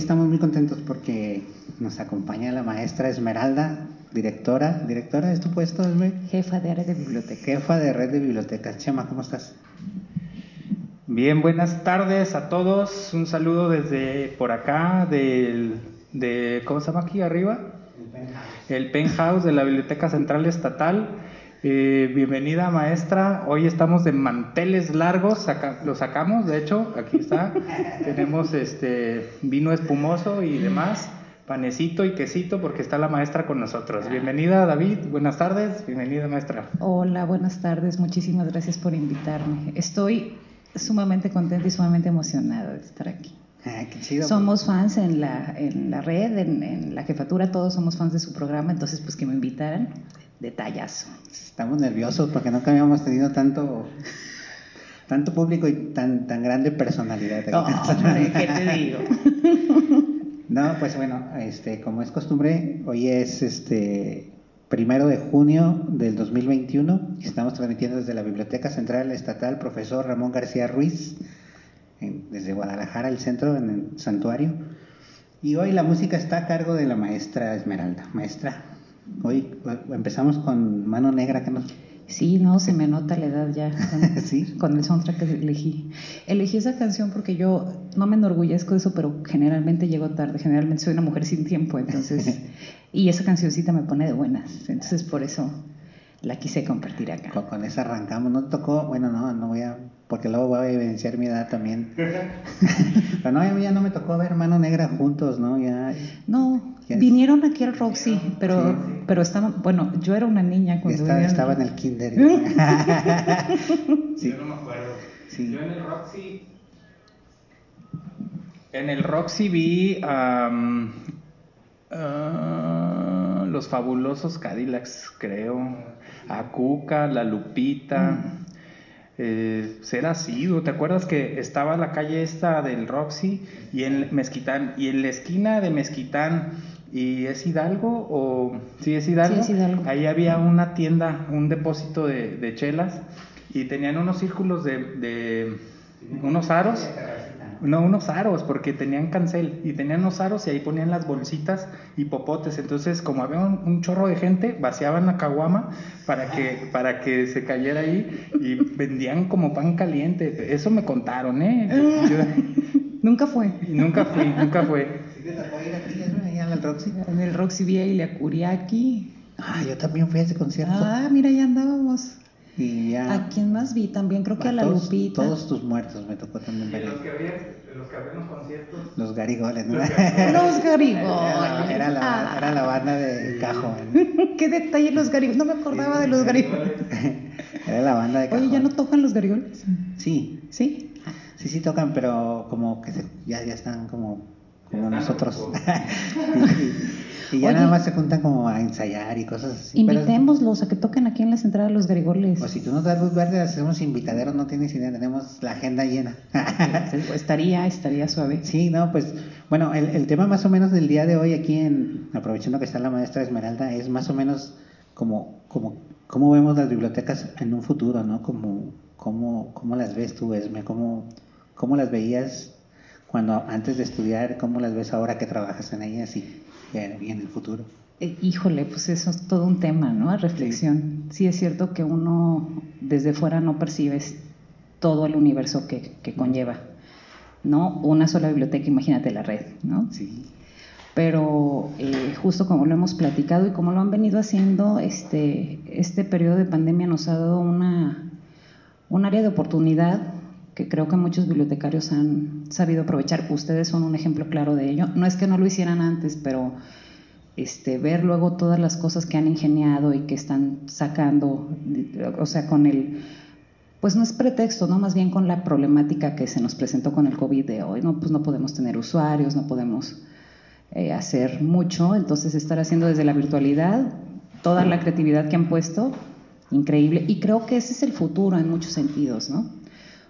estamos muy contentos porque nos acompaña la maestra Esmeralda, directora. ¿Directora es tu puesto, Esme? Jefa de área de biblioteca. Jefa de red de bibliotecas. Chema, ¿cómo estás? Bien, buenas tardes a todos. Un saludo desde por acá del, de, ¿cómo se llama aquí arriba? El penthouse de la Biblioteca Central Estatal. Eh, bienvenida maestra. Hoy estamos de manteles largos, saca- lo sacamos, de hecho, aquí está. Tenemos este vino espumoso y demás, panecito y quesito porque está la maestra con nosotros. Bienvenida David, buenas tardes, bienvenida maestra. Hola, buenas tardes. Muchísimas gracias por invitarme. Estoy sumamente contenta y sumamente emocionada de estar aquí. Ah, qué chido. Somos fans en la, en la red, en, en la jefatura, todos somos fans de su programa, entonces pues que me invitaran, detallazo. Estamos nerviosos porque nunca habíamos tenido tanto tanto público y tan tan grande personalidad. Oh, hombre, ¿qué te digo? No, pues bueno, este, como es costumbre, hoy es este primero de junio del 2021 y estamos transmitiendo desde la Biblioteca Central Estatal Profesor Ramón García Ruiz, en- desde Guadalajara, el centro, en el santuario. Y hoy la música está a cargo de la maestra Esmeralda. Maestra, hoy empezamos con Mano Negra, que nos... Sí, no, se me nota la edad ya con, Sí. con el soundtrack que elegí. Elegí esa canción porque yo no me enorgullezco de eso, pero generalmente llego tarde, generalmente soy una mujer sin tiempo, entonces, y esa cancioncita me pone de buenas, entonces por eso la quise compartir acá. Con, con esa arrancamos. No tocó, bueno, no, no voy a, porque luego voy a evidenciar mi edad también. Pero no, ya no me tocó ver Mano Negra juntos, ¿no? Ya, No, vinieron aquí al Roxy, pero, pero estaban, bueno, yo era una niña cuando estaba, vinieron. estaba en el kinder. sí, Yo no me acuerdo. Sí. Yo en el Roxy. En el Roxy vi am, ah, los fabulosos Cadillacs, creo. A Cuca, la Lupita. Eh, ser así, ¿te acuerdas que estaba la calle esta del Roxy y en Mezquitán y en la esquina de Mezquitán y es Hidalgo o sí es Hidalgo, Sí, es Hidalgo. ahí había una tienda, un depósito de, de chelas y tenían unos círculos de, de unos aros, no unos aros porque tenían cancel y tenían unos aros y ahí ponían las bolsitas y popotes, entonces como había un, un chorro de gente vaciaban la caguama para que para que se cayera ahí y vendían como pan caliente, eso me contaron, eh, Yo- Nunca fue. y nunca fui, nunca fue. ¿Sí te tocó ir a ti, Esme, allá al Roxy? En el Roxy vi a Ilia Kuriaki. Ah, yo también fui a ese concierto. Ah, mira, ya andábamos. Y ya. ¿A quién más vi? También creo que a la todos, Lupita. Todos tus muertos me tocó también ver. que había, los que habían los conciertos. Los garigoles, ¿no? Los Era garigoles. la, era la- Ah. era la banda de Cajón. Qué detalle los garigoles. No me acordaba de los garigoles. Era la banda de Cajón. Oye, ¿ya no tocan los garigoles? Sí, ¿Sí? sí, sí tocan, pero como que se- ya, ya están como como nosotros. y, y ya Oye. nada más se juntan como a ensayar y cosas así. Invitémoslos a que toquen aquí en la central de los Garigoles. O si tú nos das luz verde, hacemos invitaderos, no tienes idea, tenemos la agenda llena. estaría, estaría suave. Sí, no, pues bueno, el, el tema más o menos del día de hoy aquí en, aprovechando que está la maestra Esmeralda, es más o menos como, como cómo vemos las bibliotecas en un futuro, ¿no? Como, cómo, cómo las ves tú, Esme, cómo, cómo las veías cuando antes de estudiar, cómo las ves ahora que trabajas en ellas y, y en y en el futuro. Eh, Híjole, pues eso es todo un tema, ¿no? A reflexión. Sí. es cierto que uno desde fuera no percibes todo el universo que, que conlleva, ¿no? Una sola biblioteca, imagínate la red, ¿no? Sí. Pero eh, justo como lo hemos platicado y como lo han venido haciendo, este, este periodo de pandemia nos ha dado una, un área de oportunidad que creo que muchos bibliotecarios han sabido aprovechar. Ustedes son un ejemplo claro de ello. No es que no lo hicieran antes, pero este, ver luego todas las cosas que han ingeniado y que están sacando, o sea, con el, pues no es pretexto, ¿no? Más bien con la problemática que se nos presentó con el COVID de hoy, ¿no? Pues no podemos tener usuarios, no podemos eh, hacer mucho, entonces estar haciendo desde la virtualidad toda la creatividad que han puesto, increíble, y creo que ese es el futuro en muchos sentidos, ¿no?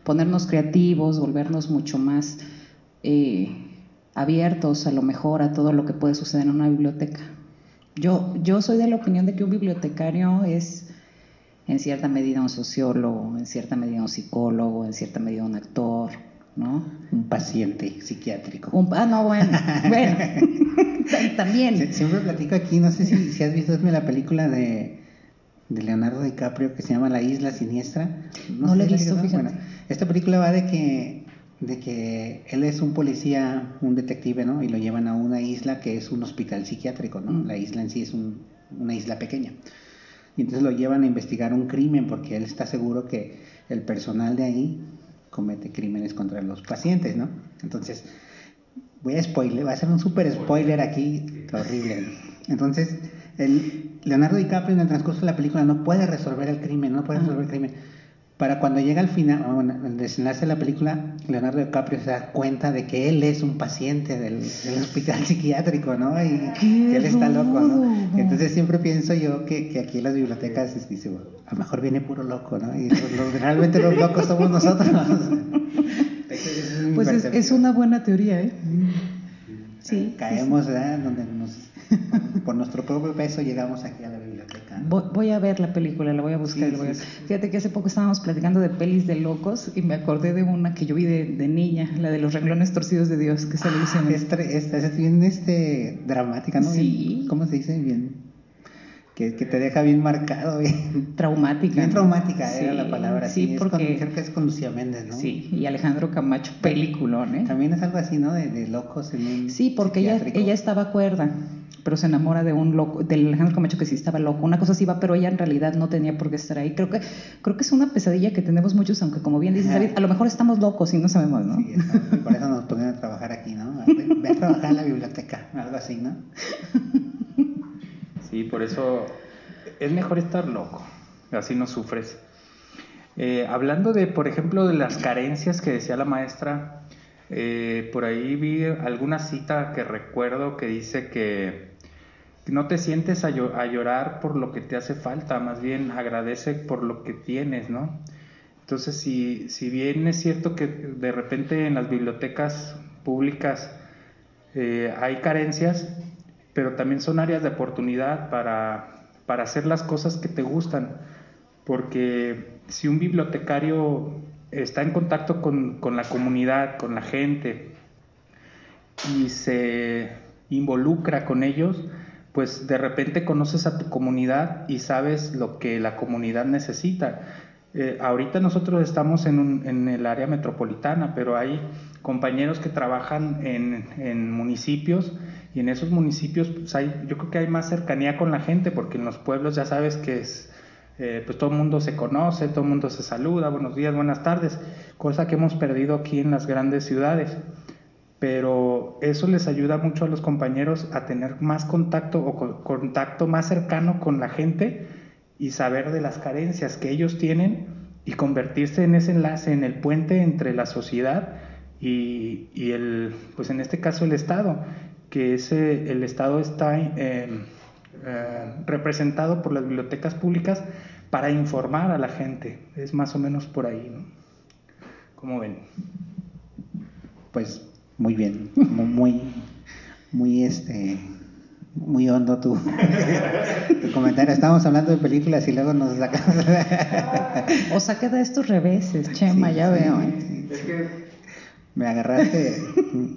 Ponernos creativos, volvernos mucho más eh, abiertos a lo mejor a todo lo que puede suceder en una biblioteca. Yo, yo soy de la opinión de que un bibliotecario es en cierta medida un sociólogo, en cierta medida un psicólogo, en cierta medida un actor, ¿no? Un paciente psiquiátrico. Un- ah, no, bueno, bueno, también. Sie- Siempre platico aquí, no sé si, si has visto la película de, de Leonardo DiCaprio que se llama La Isla Siniestra. No la he visto, fíjate. Bueno, esta película va de que, de que él es un policía, un detective, ¿no? Y lo llevan a una isla que es un hospital psiquiátrico, ¿no? Mm. La isla en sí es un- una isla pequeña. Y entonces lo llevan a investigar un crimen porque él está seguro que el personal de ahí comete crímenes contra los pacientes, ¿no? Entonces, voy a spoiler, va a ser un super spoiler aquí, horrible. Entonces, el Leonardo DiCaprio en el transcurso de la película no puede resolver el crimen, no puede resolver el crimen. Para cuando llega al final, bueno, el desenlace de la película, Leonardo DiCaprio se da cuenta de que él es un paciente del, del hospital psiquiátrico, ¿no? Y ¡Qué él está loco, ¿no? Entonces siempre pienso yo que, que aquí en las bibliotecas es- dice, bueno, a lo mejor viene puro loco, ¿no? Y los- los- realmente los locos somos nosotros. Pues es, es una buena teoría, ¿eh? Sí. Caemos, ¿verdad? Donde nos, por nuestro propio peso llegamos aquí a la biblioteca. ¿no? Voy, voy a ver la película, la voy a buscar. Sí, la voy a- sí, sí. Fíjate que hace poco estábamos platicando de pelis de locos y me acordé de una que yo vi de, de niña, la de los renglones torcidos de Dios, que salió Ah, Es, tre- es, es bien este, dramática, ¿no? Bien- Sí. ¿Cómo se dice? Bien. Que, te deja bien marcado, bien, traumática. bien traumática Sí, era la palabra. Sí, es con- porque. creo que es con Lucía Méndez, ¿no? Sí, y Alejandro Camacho, peliculón, ¿eh? También es algo así, ¿no? De, de locos en un Sí, porque ella, ella estaba cuerda, pero se enamora de un loco, del Alejandro Camacho que sí estaba loco. Una cosa así va, pero ella en realidad no tenía por qué estar ahí. Creo que, creo que es una pesadilla que tenemos muchos, aunque como bien dices. David, a lo mejor estamos locos y no sabemos, ¿no? Sí, eso, y por eso nos ponen a trabajar aquí, ¿no? Ve a trabajar en la biblioteca, algo así, ¿no? Sí, por eso es mejor estar loco, así no sufres. Eh, hablando de, por ejemplo, de las carencias que decía la maestra, eh, por ahí vi alguna cita que recuerdo que dice que no te sientes a, llo- a llorar por lo que te hace falta, más bien agradece por lo que tienes, ¿no? Entonces, si, si bien es cierto que de repente en las bibliotecas públicas eh, hay carencias, pero también son áreas de oportunidad para, para hacer las cosas que te gustan. Porque si un bibliotecario está en contacto con, con la comunidad, con la gente, y se involucra con ellos, pues de repente conoces a tu comunidad y sabes lo que la comunidad necesita. Eh, ahorita nosotros estamos en, un- en el área metropolitana, pero hay compañeros que trabajan en, municipios y en esos municipios pues hay, yo creo que hay más cercanía con la gente porque en los pueblos ya sabes que es, eh, pues todo el mundo se conoce, todo el mundo se saluda, buenos días, buenas tardes, cosa que hemos perdido aquí en las grandes ciudades pero eso les ayuda mucho a los compañeros a tener más contacto o co- contacto más cercano con la gente y saber de las carencias que ellos tienen y convertirse en ese enlace, en el puente entre la sociedad y, y el, pues en este caso el Estado, que ese, el Estado está eh, eh, representado por las bibliotecas públicas para informar a la gente. Es más o menos por ahí, ¿no? ¿Cómo ven? Pues muy bien, mu- muy, muy este, muy hondo tu, tu comentario. Estábamos hablando de películas y luego nos sacamos. O saque de estos reveses, Chema, Sí, ya sí, veo. ¿eh? sí, Es sí. que Me agarraste,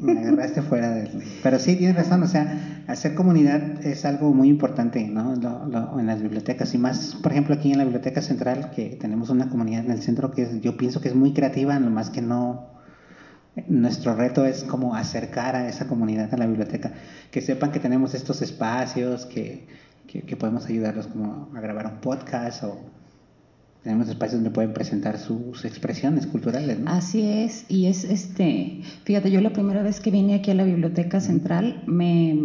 me agarraste fuera del... Pero sí, tienes razón, o sea, hacer comunidad es algo muy importante, ¿no? Lo- lo- en las bibliotecas y más, por ejemplo, aquí en la Biblioteca Central, que tenemos una comunidad en el centro que es- yo pienso que es muy creativa, nomás que no... Nuestro reto es como acercar a esa comunidad a la biblioteca, que sepan que tenemos estos espacios, que, que, podemos ayudarlos como a grabar un podcast o tenemos espacios donde pueden presentar sus expresiones culturales, ¿no? Así es, y es este, fíjate, yo la primera vez que vine aquí a la Biblioteca Central me,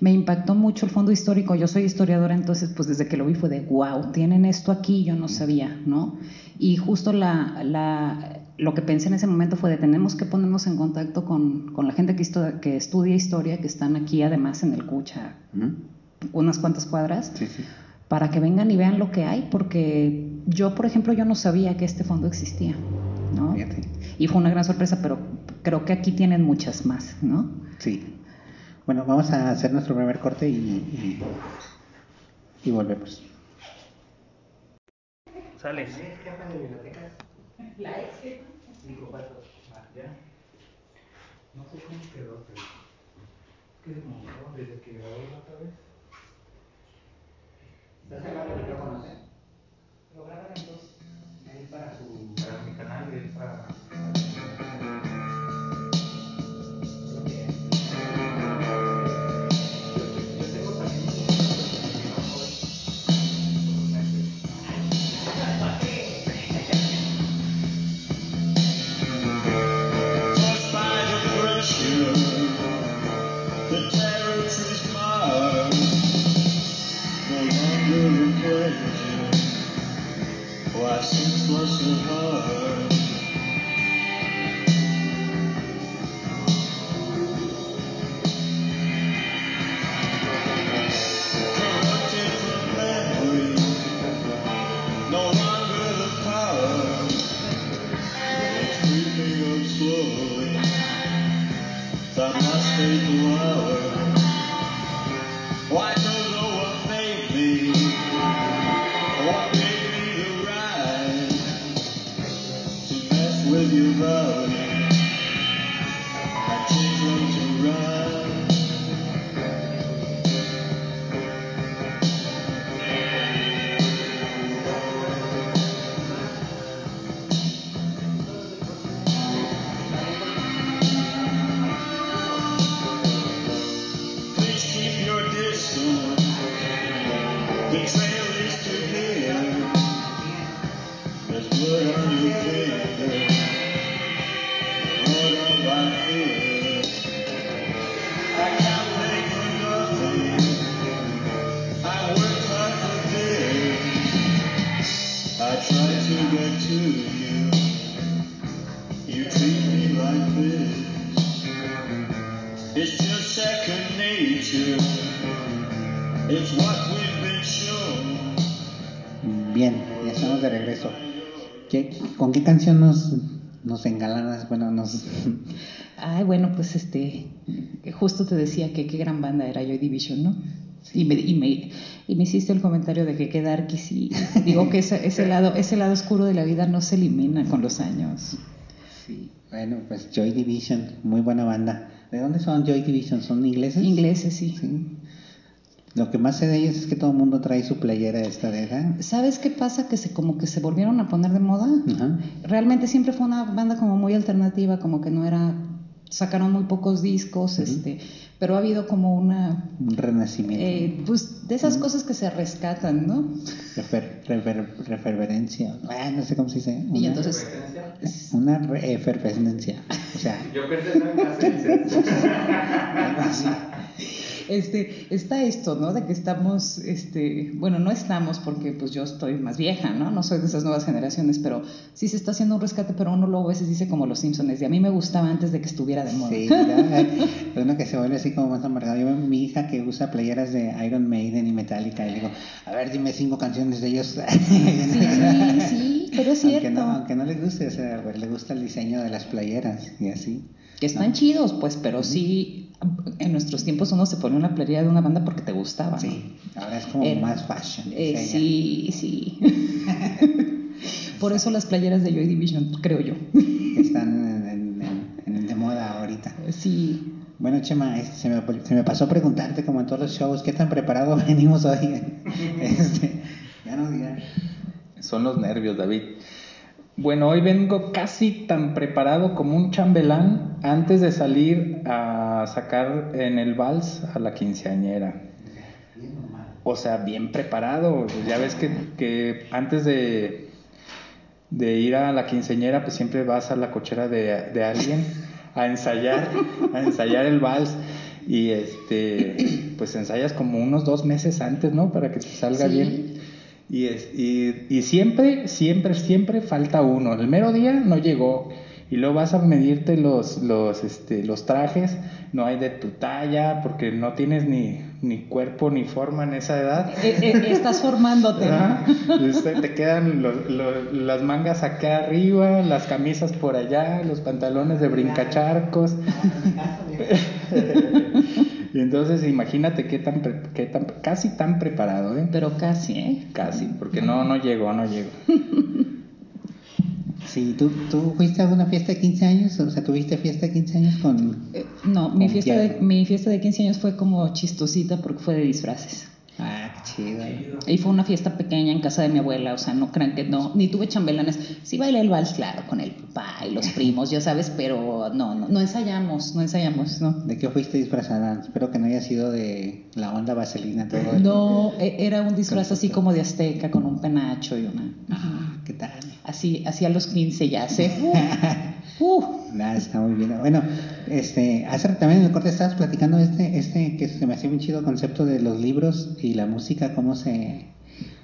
me impactó mucho el fondo histórico. Yo soy historiadora, entonces pues desde que lo vi fue de wow, tienen esto aquí, yo no sabía, ¿no? Y justo la, la, lo que pensé en ese momento fue de tenemos que ponernos en contacto con, con la gente que, estu- que estudia historia, que están aquí además en el Cucha, unas cuantas cuadras Sí, sí. para que vengan y vean lo que hay, porque yo, por ejemplo, yo no sabía que este fondo existía, ¿no? Fíjate. Y fue una gran sorpresa, pero creo que aquí tienen muchas más, ¿no? Sí. Bueno, vamos a hacer nuestro primer corte y, y, y volvemos. Sale. No sé cómo quedó, pero se movió desde que grabó la otra vez. ¿Estás hablando de micrófonos, eh? Lo graban en dos. Ahí para su. Para mi canal y él para. Justo te decía que qué gran banda era Joy Division, ¿no? Y me, y me, y me hiciste el comentario de que qué darkies y digo que ese, ese, lado, ese lado oscuro de la vida no se elimina con los años. Sí. Bueno, pues Joy Division, muy buena banda. ¿De dónde son Joy Division? ¿Son ingleses? Ingleses, sí. Sí. Lo que más sé de ellos es que todo el mundo trae su playera esta de. ¿Sabes qué pasa? Que se como que se volvieron a poner de moda. Realmente siempre fue una banda como muy alternativa, como que no era, sacaron muy pocos discos, este, pero ha habido como una, Un renacimiento. eh, pues de esas cosas que se rescatan, ¿no? Refer- refer- referencia. Ah, no sé cómo se dice. Y Una- entonces, Una efervescencia. O sea, Yo pensé en la Este, está esto, ¿no? De que estamos, este, bueno, no estamos porque pues yo estoy más vieja, ¿no? No soy de esas nuevas generaciones, pero sí se está haciendo un rescate, pero uno luego a veces dice como los Simpsons, y a mí me gustaba antes de que estuviera de moda. Sí, mira, es uno que se vuelve así como más amargado. Yo, mi hija que usa playeras de Iron Maiden y Metallica, y le digo, a ver, dime cinco canciones de ellos. Sí, sí, pero es Aunque cierto. no, aunque no le guste, o sea, le gusta el diseño de las playeras y así. Que están chidos, pues, pero sí, en nuestros tiempos uno se ponía una playera de una banda porque te gustaba, ¿no? Sí, ahora es como Eh, más fashion. Eh, sí, sí. Por eso las playeras de Joy Division, creo yo. Están en, en- en- en- de moda ahorita. Sí. Bueno, Chema, este, se, me, se me pasó preguntarte, como en todos los shows, ¿qué tan preparado venimos hoy? Este, ya no digas. Son los nervios, David. Bueno, hoy vengo casi tan preparado como un chambelán antes de salir a sacar en el vals a la quinceañera. O sea, bien preparado. Ya ves que, que antes de, de ir a la quinceañera, pues siempre vas a la cochera de, de alguien a ensayar, a ensayar el vals. Y este, pues ensayas como unos dos meses antes, ¿no? Para que te salga Sí. bien. Y, es- y, y siempre, siempre, siempre falta uno. El mero día no llegó. Y luego vas a medirte los, los, este, los trajes, no hay de tu talla, porque no tienes ni, ni cuerpo ni forma en esa edad. Eh, eh, estás formándote. Te quedan lo- lo- las mangas acá arriba, las camisas por allá, los pantalones de brincacharcos. Y entonces imagínate qué tan, qué tan casi tan preparado, ¿eh? Pero casi, ¿eh? Casi, porque no, no llegó, no llegó. Sí, ¿tú, ¿tú fuiste a alguna fiesta de 15 años? O sea, ¿tuviste fiesta de 15 años con...? Eh, No, mi Con fiesta, de, mi fiesta de 15 años fue como chistosita porque fue de disfraces. Chido. Y fue una fiesta pequeña en casa de mi abuela, o sea, no crean que no, ni tuve chambelanes. Sí bailé el vals, claro, con el papá y los primos, ya sabes, pero no, no, no ensayamos, no ensayamos, no. ¿De qué fuiste disfrazada? Espero que no haya sido de la onda vaselina todo. No, e- era un disfraz así como de azteca, con un penacho y una... Ah, ¿qué tal? Así, así a los 15 ya sé. Uh, Nada, está muy bien. Bueno, este, hace también en el corte estabas platicando este, este que se me hacía un chido concepto de los libros y la música, cómo se...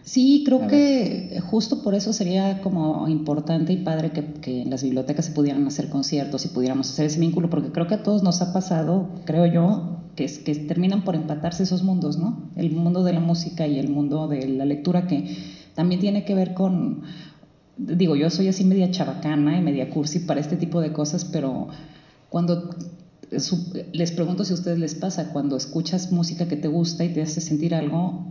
Sí, creo que justo por eso sería como importante y padre que, que en las bibliotecas se pudieran hacer conciertos y pudiéramos hacer ese vínculo, porque creo que a todos nos ha pasado, creo yo, que, es, que terminan por empatarse esos mundos, ¿no? El mundo de la música y el mundo de la lectura, que también tiene que ver con, digo, yo soy así media chabacana y media cursi para este tipo de cosas, pero cuando su- les pregunto si a ustedes les pasa, cuando escuchas música que te gusta y te hace sentir algo,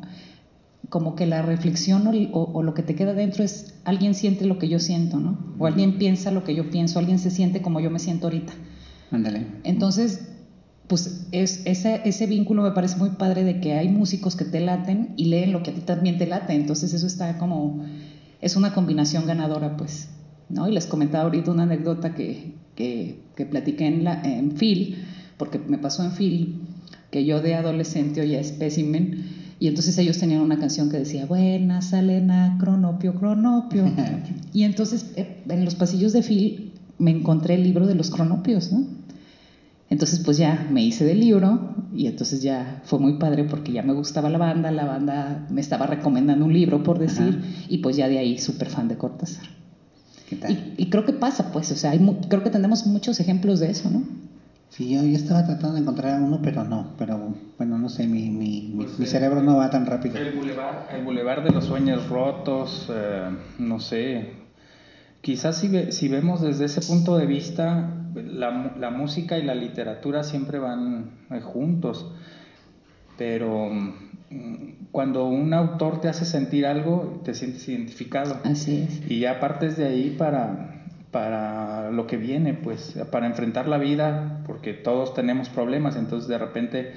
como que la reflexión o, o- o lo que te queda dentro es alguien siente lo que yo siento, ¿no? O alguien piensa lo que yo pienso, alguien se siente como yo me siento ahorita. Ándale. Entonces, pues es, ese, ese vínculo me parece muy padre de que hay músicos que te laten y leen lo que a ti también te late. Entonces eso está como, es una combinación ganadora, pues. ¿no? Y les comentaba ahorita una anécdota que, que, que platiqué en, la, en Phil, porque me pasó en Phil, que yo de adolescente oía Specimen, y entonces ellos tenían una canción que decía, buena Salena, cronopio, cronopio. y entonces eh, en los pasillos de Phil me encontré el libro de los cronopios, ¿no? Entonces pues ya me hice del libro y entonces ya fue muy padre porque ya me gustaba la banda, la banda me estaba recomendando un libro por decir Ajá. y pues ya de ahí súper fan de Cortázar. ¿Qué tal? Y, y creo que pasa pues, o sea, hay mu- creo que tenemos muchos ejemplos de eso, ¿no? Sí, yo, yo estaba tratando de encontrar uno, pero no. Pero bueno, no sé, mi, mi, mi, mi cerebro no va tan rápido. El bulevar, el bulevar de los sueños rotos, eh, no sé. Quizás si, ve- si vemos desde ese punto de vista, la, la música y la literatura siempre van eh, juntos. Pero mm, cuando un autor te hace sentir algo, te sientes identificado. Así es. Y ya partes de ahí para, para lo que viene, pues, para enfrentar la vida, porque todos tenemos problemas, entonces de repente,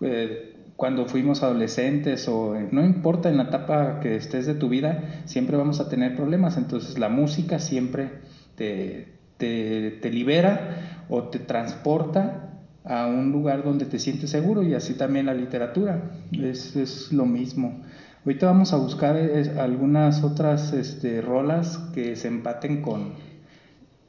eh, cuando fuimos adolescentes o no importa en la etapa que estés de tu vida, siempre vamos a tener problemas, entonces la música siempre te, te, te libera o te transporta a un lugar donde te sientes seguro y así también la literatura, es, es lo mismo. Ahorita vamos a buscar algunas otras este, rolas que se empaten con,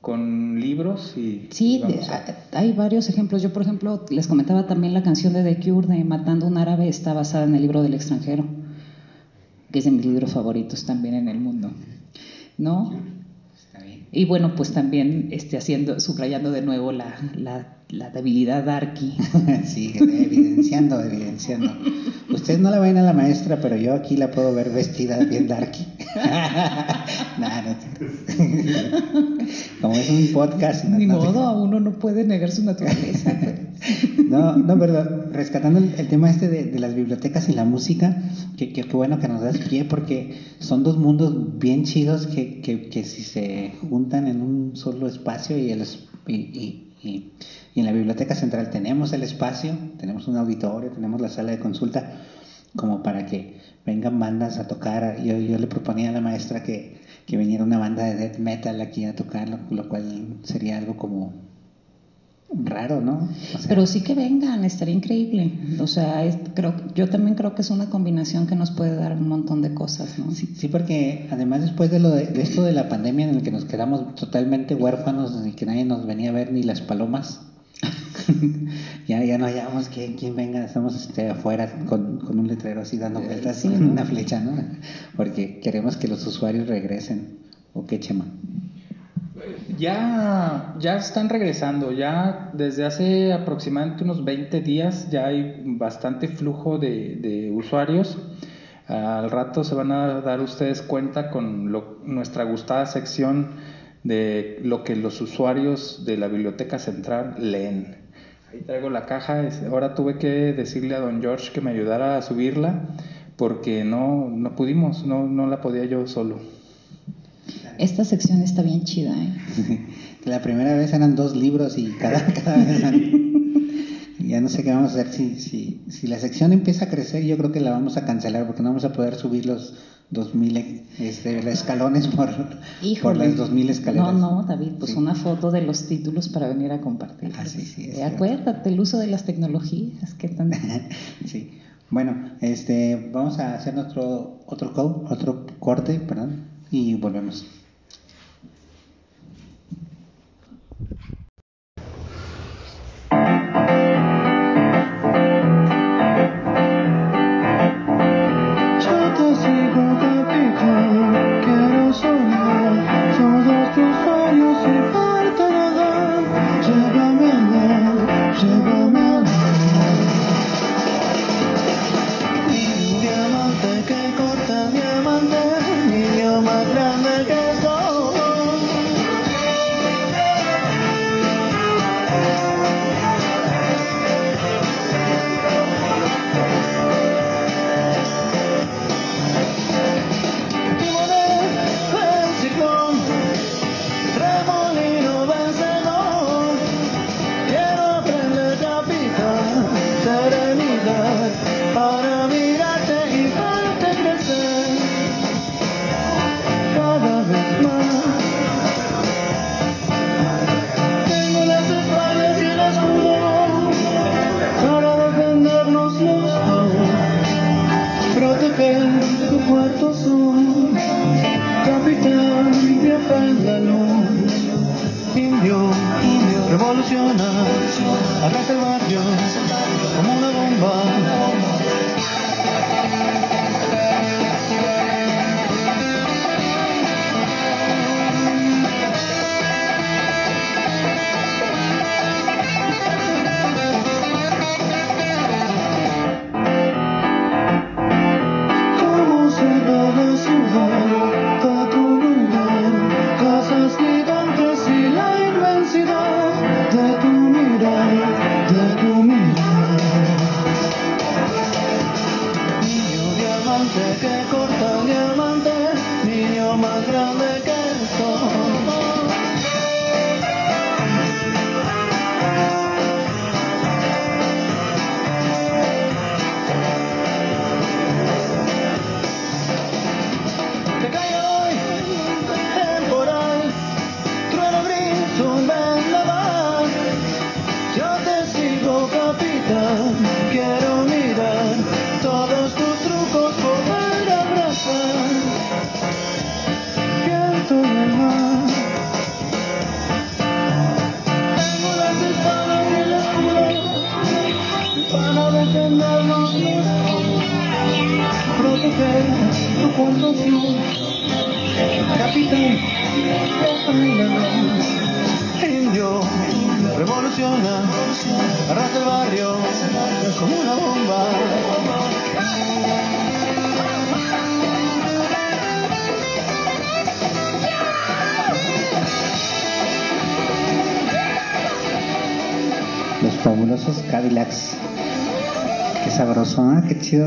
con libros y Sí, y vamos de- a- hay varios ejemplos. Yo, por ejemplo, les comentaba también la canción de The Cure de Matando a un árabe está basada en el libro del extranjero, que es de mis libros favoritos también en el mundo. ¿No? Y bueno, pues también este, haciendo, subrayando de nuevo la, la, debilidad darky. Sí, evidenciando, evidenciando. Ustedes no la ven a la maestra, pero yo aquí la puedo ver vestida bien darky. Nah, no. Como es un podcast. no- Ni no modo, uno no puede negar su naturaleza. pues. No, no, pero rescatando el, el tema este de, de las bibliotecas y la música, que, que, qué bueno que nos das pie porque son dos mundos bien chidos que, que, que si se juntan en un solo espacio y, el, y, y- y- y en la biblioteca central tenemos el espacio, tenemos un auditorio, tenemos la sala de consulta, como para que vengan bandas a tocar. Yo, yo le proponía a la maestra que, que viniera una banda de death metal aquí a tocar, lo, lo cual sería algo como raro, ¿no? O sea, Pero sí que vengan, estaría increíble. O sea, es- creo, yo también creo que es una combinación que nos puede dar un montón de cosas, ¿no? Sí, sí, porque además después de, lo de, de esto de la pandemia en el que nos quedamos totalmente huérfanos y que nadie nos venía a ver ni las palomas, ya, ya no hallamos quién, quién venga, estamos este, afuera con, con un letrero así dando vueltas Sí, con ¿no? una flecha, ¿no? Porque queremos que los usuarios regresen. ¿O qué, Chema? Ya, ya están regresando, ya desde hace aproximadamente unos 20 días ya hay bastante flujo de, de usuarios. Al rato se van a dar ustedes cuenta con lo- nuestra gustada sección de lo que los usuarios de la Biblioteca Central leen. Ahí traigo la caja, ahora tuve que decirle a don George que me ayudara a subirla porque no, no pudimos, no, no la podía yo solo. Esta sección está bien chida, ¿eh? La primera vez eran dos libros y cada, cada vez eran- Ya no sé qué vamos a hacer. Si, si, si la sección empieza a crecer, yo creo que la vamos a cancelar porque no vamos a poder subir los 2000 este, escalones por, por las 2000 escaleras. No, no, David, pues Sí. una foto de los títulos para venir a compartir. Ah, sí, sí, es Eh, acuérdate, el uso de las tecnologías, que tan... sí. Bueno, este, vamos a hacer nuestro otro, co- otro corte, perdón, y volvemos.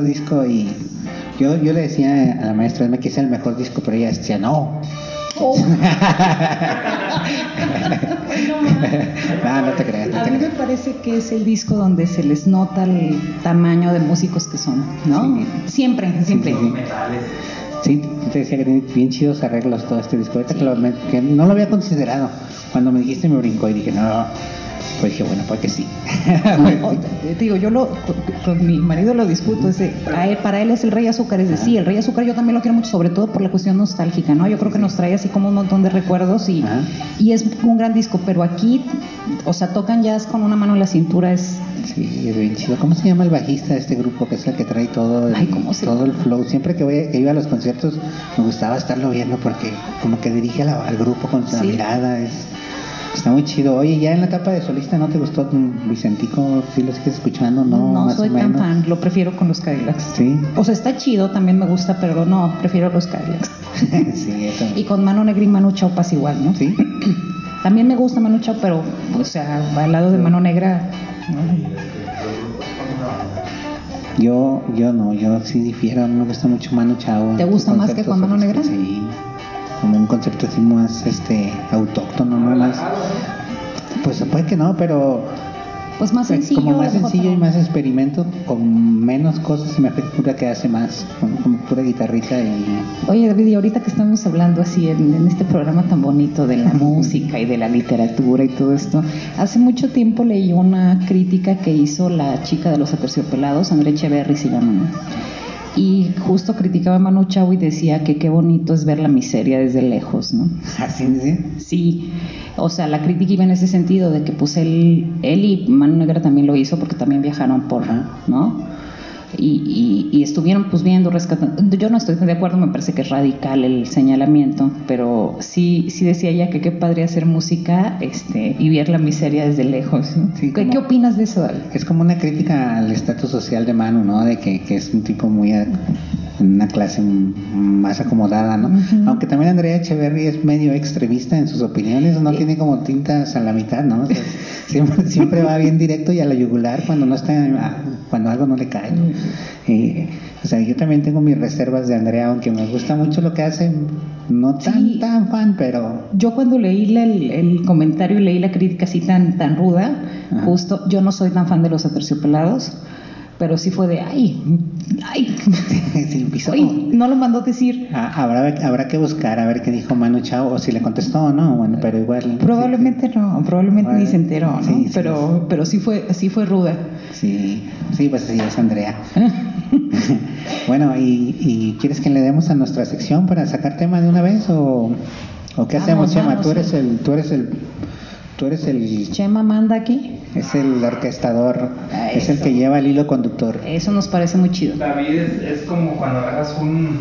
Disco. Y yo, yo le decía a la maestra me que es el mejor disco, pero ella decía, no. Oh. no, no te creas, no A te mí me parece que es el disco donde se les nota el tamaño de músicos que son, ¿no? Sí. Siempre, siempre. Sí, sí. Sí, te decía que tiene bien chidos arreglos todo este disco. Ahorita que, lo- que no lo había considerado. Cuando me dijiste me brincó y dije, no. Pues dije, bueno, pues que sí. O- te digo, yo lo, con, con mi marido lo discuto, es de, a él- para él es el rey azúcar, es de sí, el rey azúcar yo también lo quiero mucho, sobre todo por la cuestión nostálgica, ¿no? Yo creo que nos trae así como un montón de recuerdos y, Ajá. y es un gran disco, pero aquí, o sea, tocan jazz con una mano en la cintura, es, Sí, es bien chido. ¿Cómo se llama el bajista de este grupo? Que es el que trae todo el, Ay, ¿cómo se todo el flow. Siempre que, voy, que iba a los conciertos me gustaba estarlo viendo porque como que dirige la- al grupo con su Sí. mirada. Es, está muy chido. Oye, ya en la etapa de solista no te gustó Vicentico? ¿Sí lo sigues escuchando? No, no, más soy o tan menos. fan, lo prefiero con los Cadillacs. Sí, O sea, está chido, también me gusta, pero no, prefiero los Cadillacs. sí, eso. Y con Mano Negra y Manu Chao pasa igual, ¿no? Sí, También me gusta Manu Chao, pero, o sea, al lado de Mano Negra, ¿no? yo, yo no, yo sí difiero. Me gusta mucho Manu Chao. ¿Te gusta más que con Mano. Negra? Sí, como un concepto así más este autóctono, ¿no? Más, pues puede que no, pero pues más Es sencillo. como más sencillo y más experimento, con menos cosas y me figura que hace más, con, con pura guitarrita y... Oye, David, y ahorita que estamos hablando así en, en este programa tan bonito de la música y de la literatura y todo esto, hace mucho tiempo leí una crítica que hizo la chica de los aterciopelados, Andrea Echeverry se llama. Y justo criticaba a Manu Chao y decía que qué bonito es ver la miseria desde lejos, ¿no? Así, ¿sí? Sí, o sea, la crítica iba en ese sentido de que pues él, él y Manu Negra también lo hizo porque también viajaron por, ¿no? Y, y- y estuvieron pues viendo, rescatando. Yo no estoy de acuerdo, me parece que es radical el señalamiento, pero sí, sí decía ella que qué padre hacer música este, y ver la miseria desde lejos. ¿no? Sí, ¿Qué, como- qué opinas de eso, David? Es como una crítica al estatus social de Manu, ¿no? De que, que es un tipo muy... a- una clase más acomodada, ¿no? Aunque también Andrea Echeverry es medio extremista en sus opiniones, no tiene como tintas a la mitad, ¿no? O sea, siempre, siempre va bien directo y a la yugular cuando no está, cuando algo no le cae. Y, o sea, yo también tengo mis reservas de Andrea, aunque me gusta mucho lo que hace, no tan, Sí. tan fan, pero Yo cuando leí la- el, el comentario y leí la crítica así tan, tan ruda, Ajá. justo, yo no soy tan fan de los aterciopelados, pero sí fue de, ay, ay, sí, pisó. ay, no lo mandó decir. Ah, habrá, habrá que buscar a ver qué dijo Manu Chao o si le contestó o no, bueno, pero igual. Probablemente no, probablemente ni se enteró, ¿no? sí, sí. pero, pero sí fue, sí fue ruda. Sí, sí, pues así es Andrea. bueno, ¿y, y quieres que le demos a nuestra sección para sacar tema de una vez o, o qué hacemos, Vamos, Chema? vamos, Tú eres el, tú eres el, tú eres el, Chema manda aquí. es el orquestador, Ah, es el que lleva el hilo conductor. Eso nos parece muy chido. David es, es como cuando agarras un.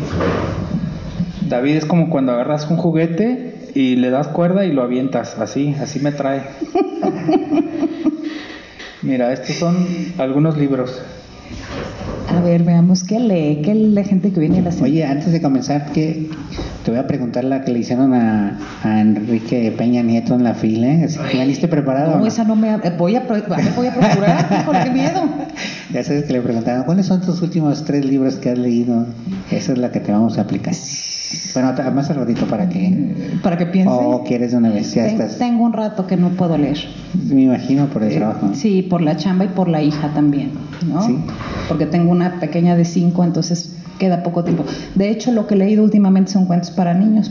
David es como cuando agarras un juguete y le das cuerda y lo avientas. Así, así me trae. Mira, estos son algunos libros. A ver, veamos qué lee, qué lee la gente que viene a la cena? Oye, antes de comenzar, que te voy a preguntar la que le hicieron a, a Enrique Peña Nieto en la fila. ¿eh? ¿Veniste preparado? No, no? esa no me... ha- Voy a, voy a procurar, híjole, qué miedo. Ya sabes que le preguntaron, ¿cuáles son tus últimos tres libros que has leído? Esa es la que te vamos a aplicar. Bueno, más al ratito para que... Para que piense. O quieres de una vez, ya Ten- estás. Tengo un rato que no puedo leer. Me imagino por el trabajo. Eh, Sí, por la chamba y por la hija también, ¿no? Sí. Porque tengo una pequeña de cinco, entonces queda poco tiempo. De hecho, lo que he leído últimamente son cuentos para niños.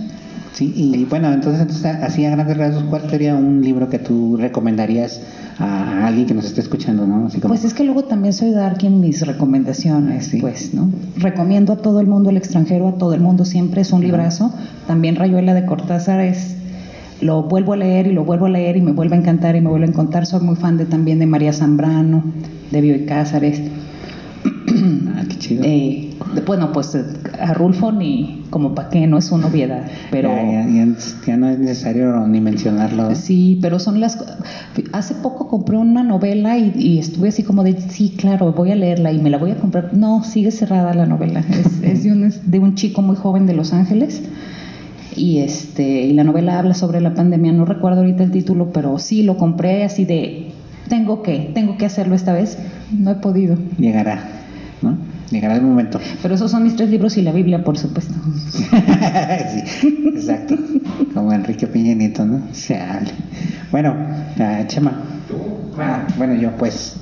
Sí, y bueno, entonces, entonces así a grandes rasgos, ¿cuál sería un libro que tú recomendarías a, alguien que nos esté escuchando, no? Así como, Pues es que luego también soy darky en mis recomendaciones, Sí. pues, ¿no? Recomiendo a todo el mundo, al extranjero, a todo el mundo, siempre es un librazo. También Rayuela de Cortázar es, lo vuelvo a leer y lo vuelvo a leer y me vuelve a encantar y me vuelve a encantar. Soy muy fan de, también de María Zambrano, de Bioy Cázares. ah, qué chido. Eh, bueno, pues eh, a Rulfo ni como para qué, no es una obviedad, pero... Ya, ya- ya- ya no es necesario ni mencionarlo. Sí, pero son las... Hace poco compré una novela y, y estuve así como de, sí, claro, voy a leerla y me la voy a comprar. No, sigue cerrada la novela. Es, es de, un, de un chico muy joven de Los Ángeles y, este, y la novela habla sobre la pandemia. No recuerdo ahorita el título, pero sí lo compré así de, tengo que, tengo que hacerlo esta vez. No he podido. Llegará, ¿no? Llegará el momento. Pero esos son mis tres libros y la Biblia, por supuesto. sí, exacto. Como Enrique Peña Nieto, ¿no? Chale. Bueno, Chema. Ah, bueno, yo pues.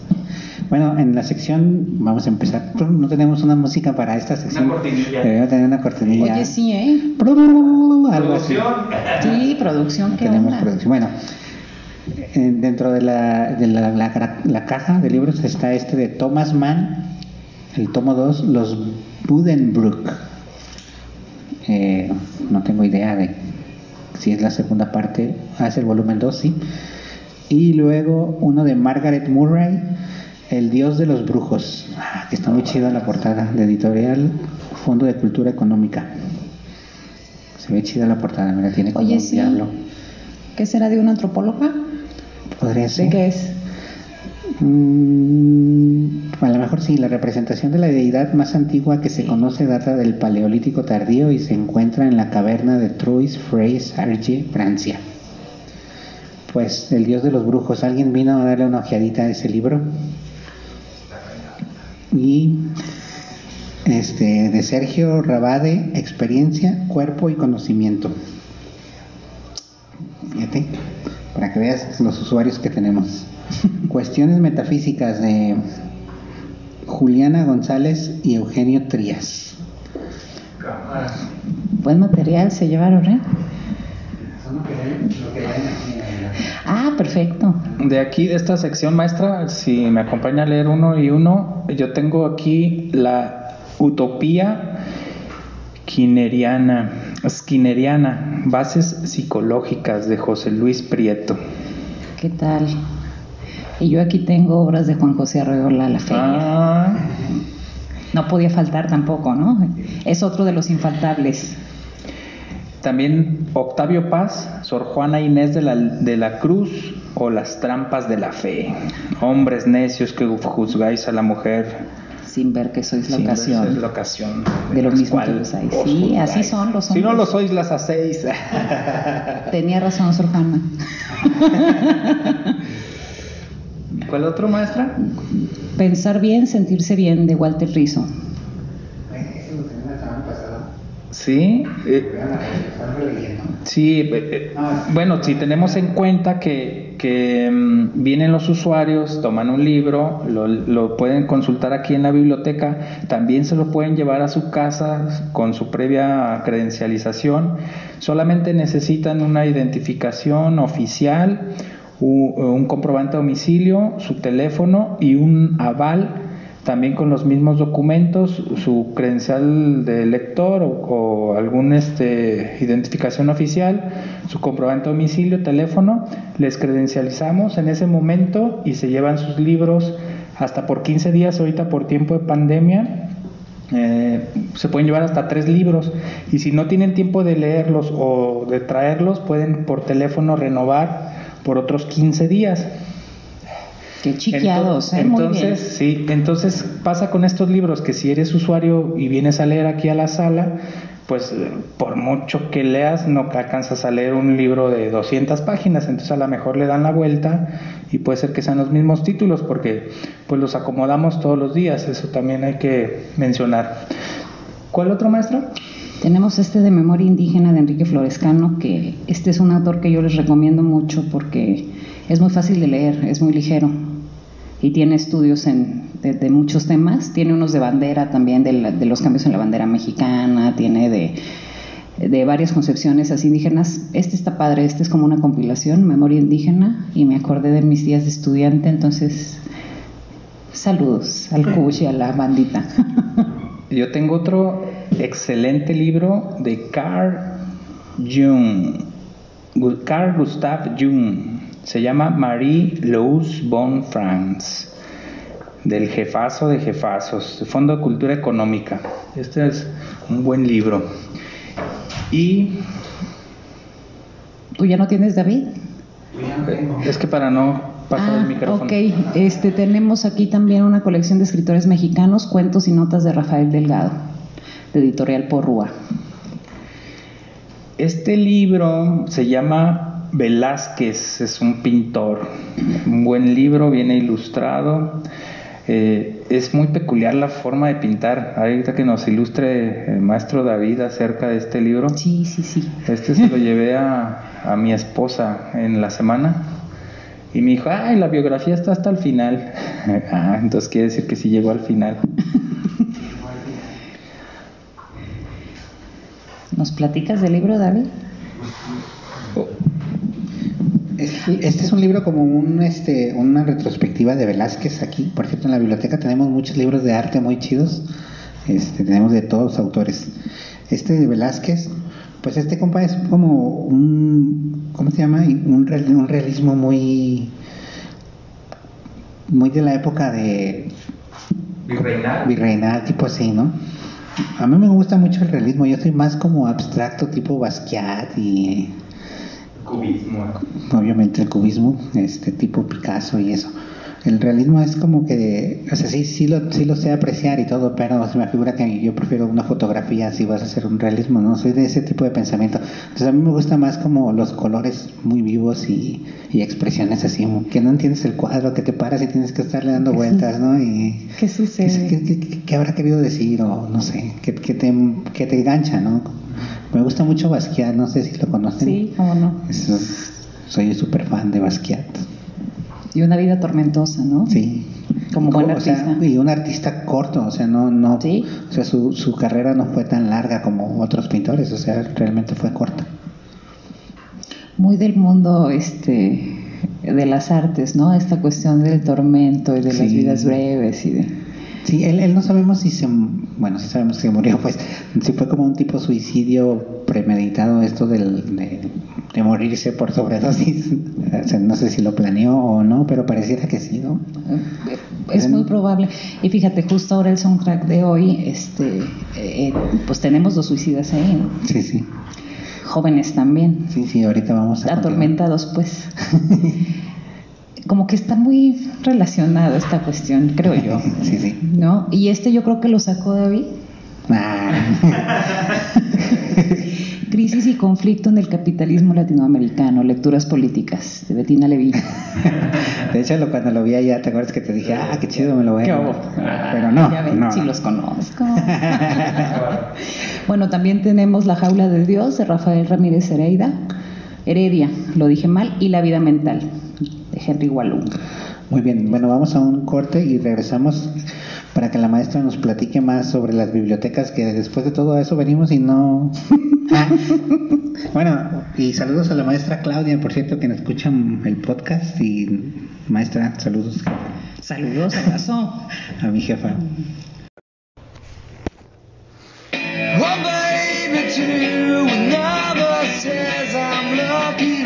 Bueno, en la sección vamos a empezar. No tenemos una música para esta sección. cortinilla. Deberíamos tener una cortinilla. Oye, sí, ¿eh? Algo así. Sí, producción, qué Tenemos onda. producción. Bueno, eh, dentro de, la, de la, la- la caja de libros está este de Thomas Mann, el tomo 2, Los Buddenbrook. Eh, no tengo idea de si es la segunda parte, ah, es el volumen 2, sí. Y luego uno de Margaret Murray, El Dios de los Brujos, ah, que está muy chida la portada, de editorial Fondo de Cultura Económica. Se ve chida la portada, mira, tiene como Oye, un sí. diablo. ¿Qué será de una antropóloga? Podría ser. ¿De qué es? Mm, a lo mejor sí, la representación de la deidad más antigua que se conoce data del Paleolítico tardío y se encuentra en la caverna de Trois Freys, Arge, Francia. Pues el dios de los brujos, ¿alguien vino a darle una ojeadita a ese libro? Y este de Sergio Rabade, Experiencia, Cuerpo y Conocimiento. Fíjate, para que veas los usuarios que tenemos. Cuestiones metafísicas de Juliana González y Eugenio Trías. Buen material se llevaron, ¿eh? Ah, perfecto. De aquí, de esta sección maestra, si me acompaña a leer uno y uno, yo tengo aquí la utopía skinneriana, skinneriana, bases psicológicas de José Luis Prieto. ¿Qué tal? Y yo aquí tengo obras de Juan José Arreola, La Feria. Ah, No podía faltar tampoco, ¿no? Es otro de los infaltables. también Octavio Paz, Sor Juana Inés de la, de la Cruz o Las trampas de la fe. Hombres necios que juzgáis a la mujer. Sin ver que sois la sin ocasión. verse la ocasión De lo mismo que los hay. Sí, así son los Si no hombres. lo sois, las hacéis. Tenía razón, Sor Juana. ¿Cuál otro, maestra? Pensar bien, sentirse bien, de Walter Rizzo. Sí, eh, sí, eh, eh, bueno, si tenemos en cuenta que, que, mm, vienen los usuarios, toman un libro, lo, lo pueden consultar aquí en la biblioteca, también se lo pueden llevar a su casa con su previa credencialización, solamente necesitan una identificación oficial, u- un comprobante de domicilio, su teléfono y un aval también con los mismos documentos, su credencial de lector o, o algún este, identificación oficial, su comprobante de domicilio, teléfono, les credencializamos en ese momento y se llevan sus libros hasta por 15 días ahorita por tiempo de pandemia. eh, se pueden llevar hasta tres libros y si no tienen tiempo de leerlos o de traerlos pueden por teléfono renovar por otros 15 días. Qué chiqueados, ¿eh? Muy Entonces, bien. sí, entonces pasa con estos libros que si eres usuario y vienes a leer aquí a la sala, pues eh, por mucho que leas no alcanzas a leer un libro de 200 páginas, entonces a lo mejor le dan la vuelta y puede ser que sean los mismos títulos porque pues los acomodamos todos los días, eso también hay que mencionar. ¿Cuál otro maestro? Tenemos este de Memoria Indígena de Enrique Florescano, que este es un autor que yo les recomiendo mucho porque es muy fácil de leer, es muy ligero y tiene estudios en, de, de muchos temas. Tiene unos de bandera también, de, la- de los cambios en la bandera mexicana, tiene de, de varias concepciones así indígenas. Este está padre, este es como una compilación, Memoria Indígena, y me acordé de mis días de estudiante, entonces saludos al Cuch y a la bandita. Yo tengo otro excelente libro de Carl Jung, Carl Gustav Jung. Se llama Marie Louise von Franz. del jefazo de jefazos, Fondo de Cultura Económica. Este es un buen libro. Y ¿Tú ya no tienes, David? es que para no pasar ah, el micrófono. Ok, este, tenemos aquí también una colección de escritores mexicanos, cuentos y notas de Rafael Delgado, de editorial Porrúa. Este libro se llama Velázquez, es un pintor. Un buen libro, viene ilustrado. Eh, es muy peculiar la forma de pintar. Ahorita que nos ilustre el maestro David acerca de este libro. Sí, sí, sí. Este se lo llevé a, a mi esposa en la semana y me dijo, ay, la biografía está hasta el final. ah, entonces quiere decir que sí llegó al final. ¿Nos platicas del libro, David? Este, este es un libro como un, este, una retrospectiva de Velázquez aquí. Por cierto, en la biblioteca tenemos muchos libros de arte muy chidos. Este, tenemos de todos los autores. Este de Velázquez, pues este compa es como un, ¿cómo se llama? Un, real- un realismo muy, muy de la época de virreinal, tipo así, ¿no? A mí me gusta mucho el realismo. Yo soy más como abstracto, tipo Basquiat y Cubismo. obviamente el cubismo, este tipo Picasso y eso. El realismo es como que, o sea, sí, sí lo, sí lo sé apreciar y todo, pero se me figura que yo prefiero una fotografía si vas a hacer un realismo, ¿no? Soy de ese tipo de pensamiento. Entonces a mí me gusta más como los colores muy vivos y, y expresiones así, que no entiendes el cuadro, que te paras y tienes que estarle dando vueltas, ¿no? Y ¿Qué ¿qué, sucede? qué- qué- qué habrá querido decir o no sé, que, que te, que te engancha, ¿no? Me gusta mucho Basquiat, no sé si lo conocen. Sí, cómo no. Eso- soy súper fan de Basquiat. Y una vida tormentosa, ¿no? Sí. Como buen O sea, artista. y un artista corto, o sea, no, no, Sí. o sea, su, su carrera no fue tan larga como otros pintores, o sea, realmente fue corta. Muy del mundo este de las artes, ¿no? Esta cuestión del tormento y de las vidas breves y de... Sí, él, él no sabemos si se, bueno, sí sabemos que murió, pues, si fue como un tipo suicidio premeditado esto del, de, de morirse por sobredosis, o sea, no sé si lo planeó o no, pero pareciera que sí, ¿no? Es muy probable. Y fíjate, justo ahora el soundtrack de hoy, este, eh, pues tenemos los suicidas ahí, ¿no? Sí, sí, jóvenes también, sí, sí, ahorita vamos a... atormentados, pues. Como que está muy relacionada esta cuestión, creo yo. Sí, sí. ¿No? Y este yo creo que lo sacó David. Ah. Crisis y conflicto en el capitalismo latinoamericano, lecturas políticas, de Bettina Levy. De hecho, lo- cuando lo vi allá, ¿te acuerdas que te dije, ah, qué chido me lo voy a ¿Qué llevar"? hubo? Pero no, Ya ven, no, no. los conozco. bueno, también tenemos La jaula de Dios de Rafael Ramírez Heredia, Heredia, lo dije mal, y La vida mental de Henry Wallum. Muy bien, bueno, vamos a un corte y regresamos para que la maestra nos platique más sobre las bibliotecas, que después de todo eso venimos y no... Ah. Bueno, y saludos a la maestra Claudia, por cierto, que nos escuchan el podcast y maestra, saludos Saludos, abrazo. a mi jefa. Oh, baby, too, another says I'm lucky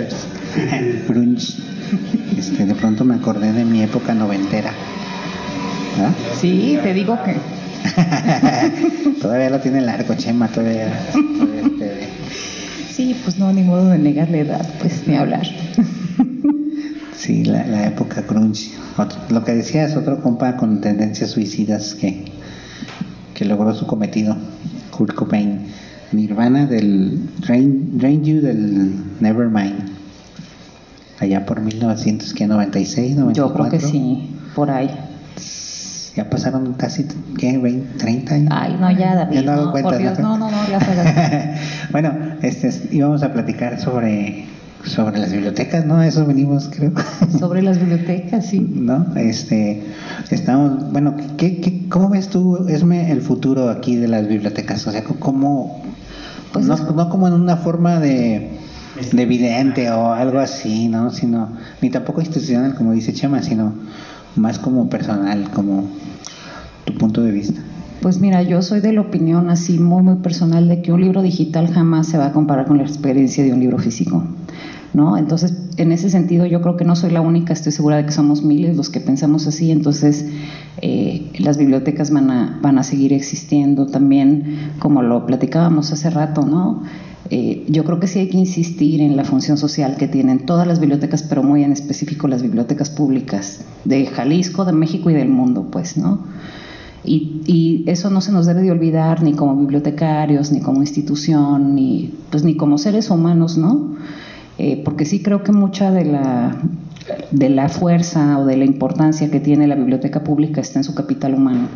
grunchers. Grunge. Este, de pronto me acordé de mi época noventera. ¿Verdad? Sí, te digo que todavía lo tiene largo, Chema, todavía. todavía sí, pues no, ni modo de negar la edad, pues ni hablar. Sí, la, la época. Otro- lo que decía es otro compa con tendencias suicidas que, que logró su cometido, Kurt Cobain. Nirvana del Drain, Drain You del Nevermind. Allá por 1996, 94. Yo creo que sí, por ahí. Ya pasaron casi, ¿qué? 20, 30 años. Ay, no, ya, David, Ya no hago no, cuentas, por Dios, ¿no? no, no, ya bueno, este, es- íbamos a platicar sobre, sobre las bibliotecas, ¿no? Eso venimos, creo. Sobre las bibliotecas, sí. ¿no? Este, estamos, bueno, ¿qué, qué, cómo ves tú, Esme, el futuro aquí de las bibliotecas? O sea, ¿cómo, Pues no, es- no como en una forma de, de vidente o algo así, ¿no? Sino, ni tampoco institucional, como dice Chema, sino más como personal, como tu punto de vista. Pues mira, yo soy de la opinión así muy muy personal de que un libro digital jamás se va a comparar con la experiencia de un libro físico, ¿no? Entonces, en ese sentido, yo creo que no soy la única, estoy segura de que somos miles los que pensamos así, entonces eh, las bibliotecas van a, van a seguir existiendo también, como lo platicábamos hace rato, ¿no? Eh, yo creo que sí hay que insistir en la función social que tienen todas las bibliotecas, pero muy en específico las bibliotecas públicas de Jalisco, de México y del mundo, pues, ¿no? Y, y eso no se nos debe de olvidar ni como bibliotecarios, ni como institución, ni, pues, ni como seres humanos, ¿no? Eh, porque sí creo que mucha de la, de la fuerza o de la importancia que tiene la biblioteca pública está en su capital humano.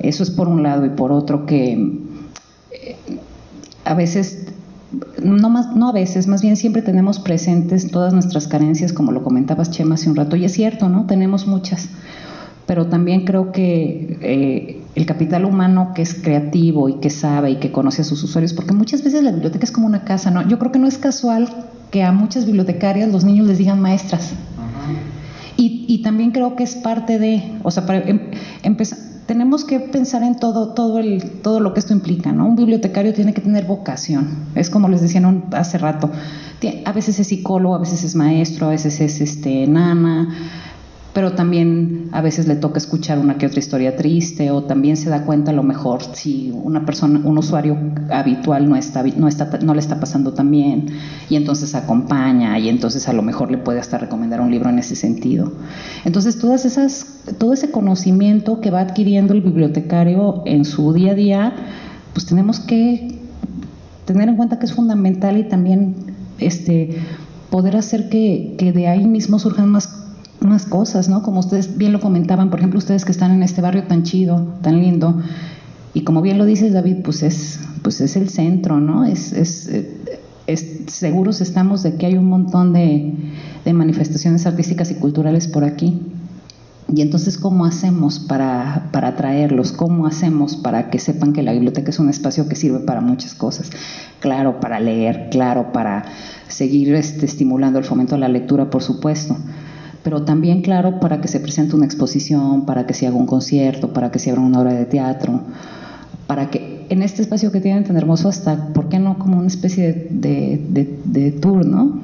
Eso es por un lado y por otro que a veces, no, más, no a veces, más bien siempre tenemos presentes todas nuestras carencias, como lo comentabas Chema hace un rato, y es cierto, ¿no? Tenemos muchas, pero también creo que eh, el capital humano que es creativo y que sabe y que conoce a sus usuarios, porque muchas veces la biblioteca es como una casa, ¿no? Yo creo que no es casual que a muchas bibliotecarias los niños les digan maestras. Y, y también creo que es parte de, o sea, para em- empezar, tenemos que pensar en todo, todo, el, todo lo que esto implica, ¿no? Un bibliotecario tiene que tener vocación, es como les decía un- hace rato, a veces es psicólogo, a veces es maestro, a veces es este, nana, pero también a veces le toca escuchar una que otra historia triste o también se da cuenta a lo mejor si una persona, un usuario habitual no está, no está, no le está pasando tan bien y entonces acompaña y entonces a lo mejor le puede hasta recomendar un libro en ese sentido. Entonces todas esas, todo ese conocimiento que va adquiriendo el bibliotecario en su día a día, pues tenemos que tener en cuenta que es fundamental y también este poder hacer que, que de ahí mismo surjan más más cosas, ¿no? Como ustedes bien lo comentaban, por ejemplo, ustedes que están en este barrio tan chido, tan lindo, y como bien lo dices David, pues es, pues es el centro, ¿no? Es, es, es- seguros estamos de que hay un montón de, de manifestaciones artísticas y culturales por aquí. Y entonces, ¿cómo hacemos para, para atraerlos? ¿Cómo hacemos para que sepan que la biblioteca es un espacio que sirve para muchas cosas? Claro, para leer, claro, para seguir este, estimulando el fomento a la lectura, por supuesto pero también, claro, para que se presente una exposición, para que se haga un concierto, para que se abra una obra de teatro, para que en este espacio que tienen tan hermoso hasta, ¿por qué no? Como una especie de, de, de, de tour, ¿no?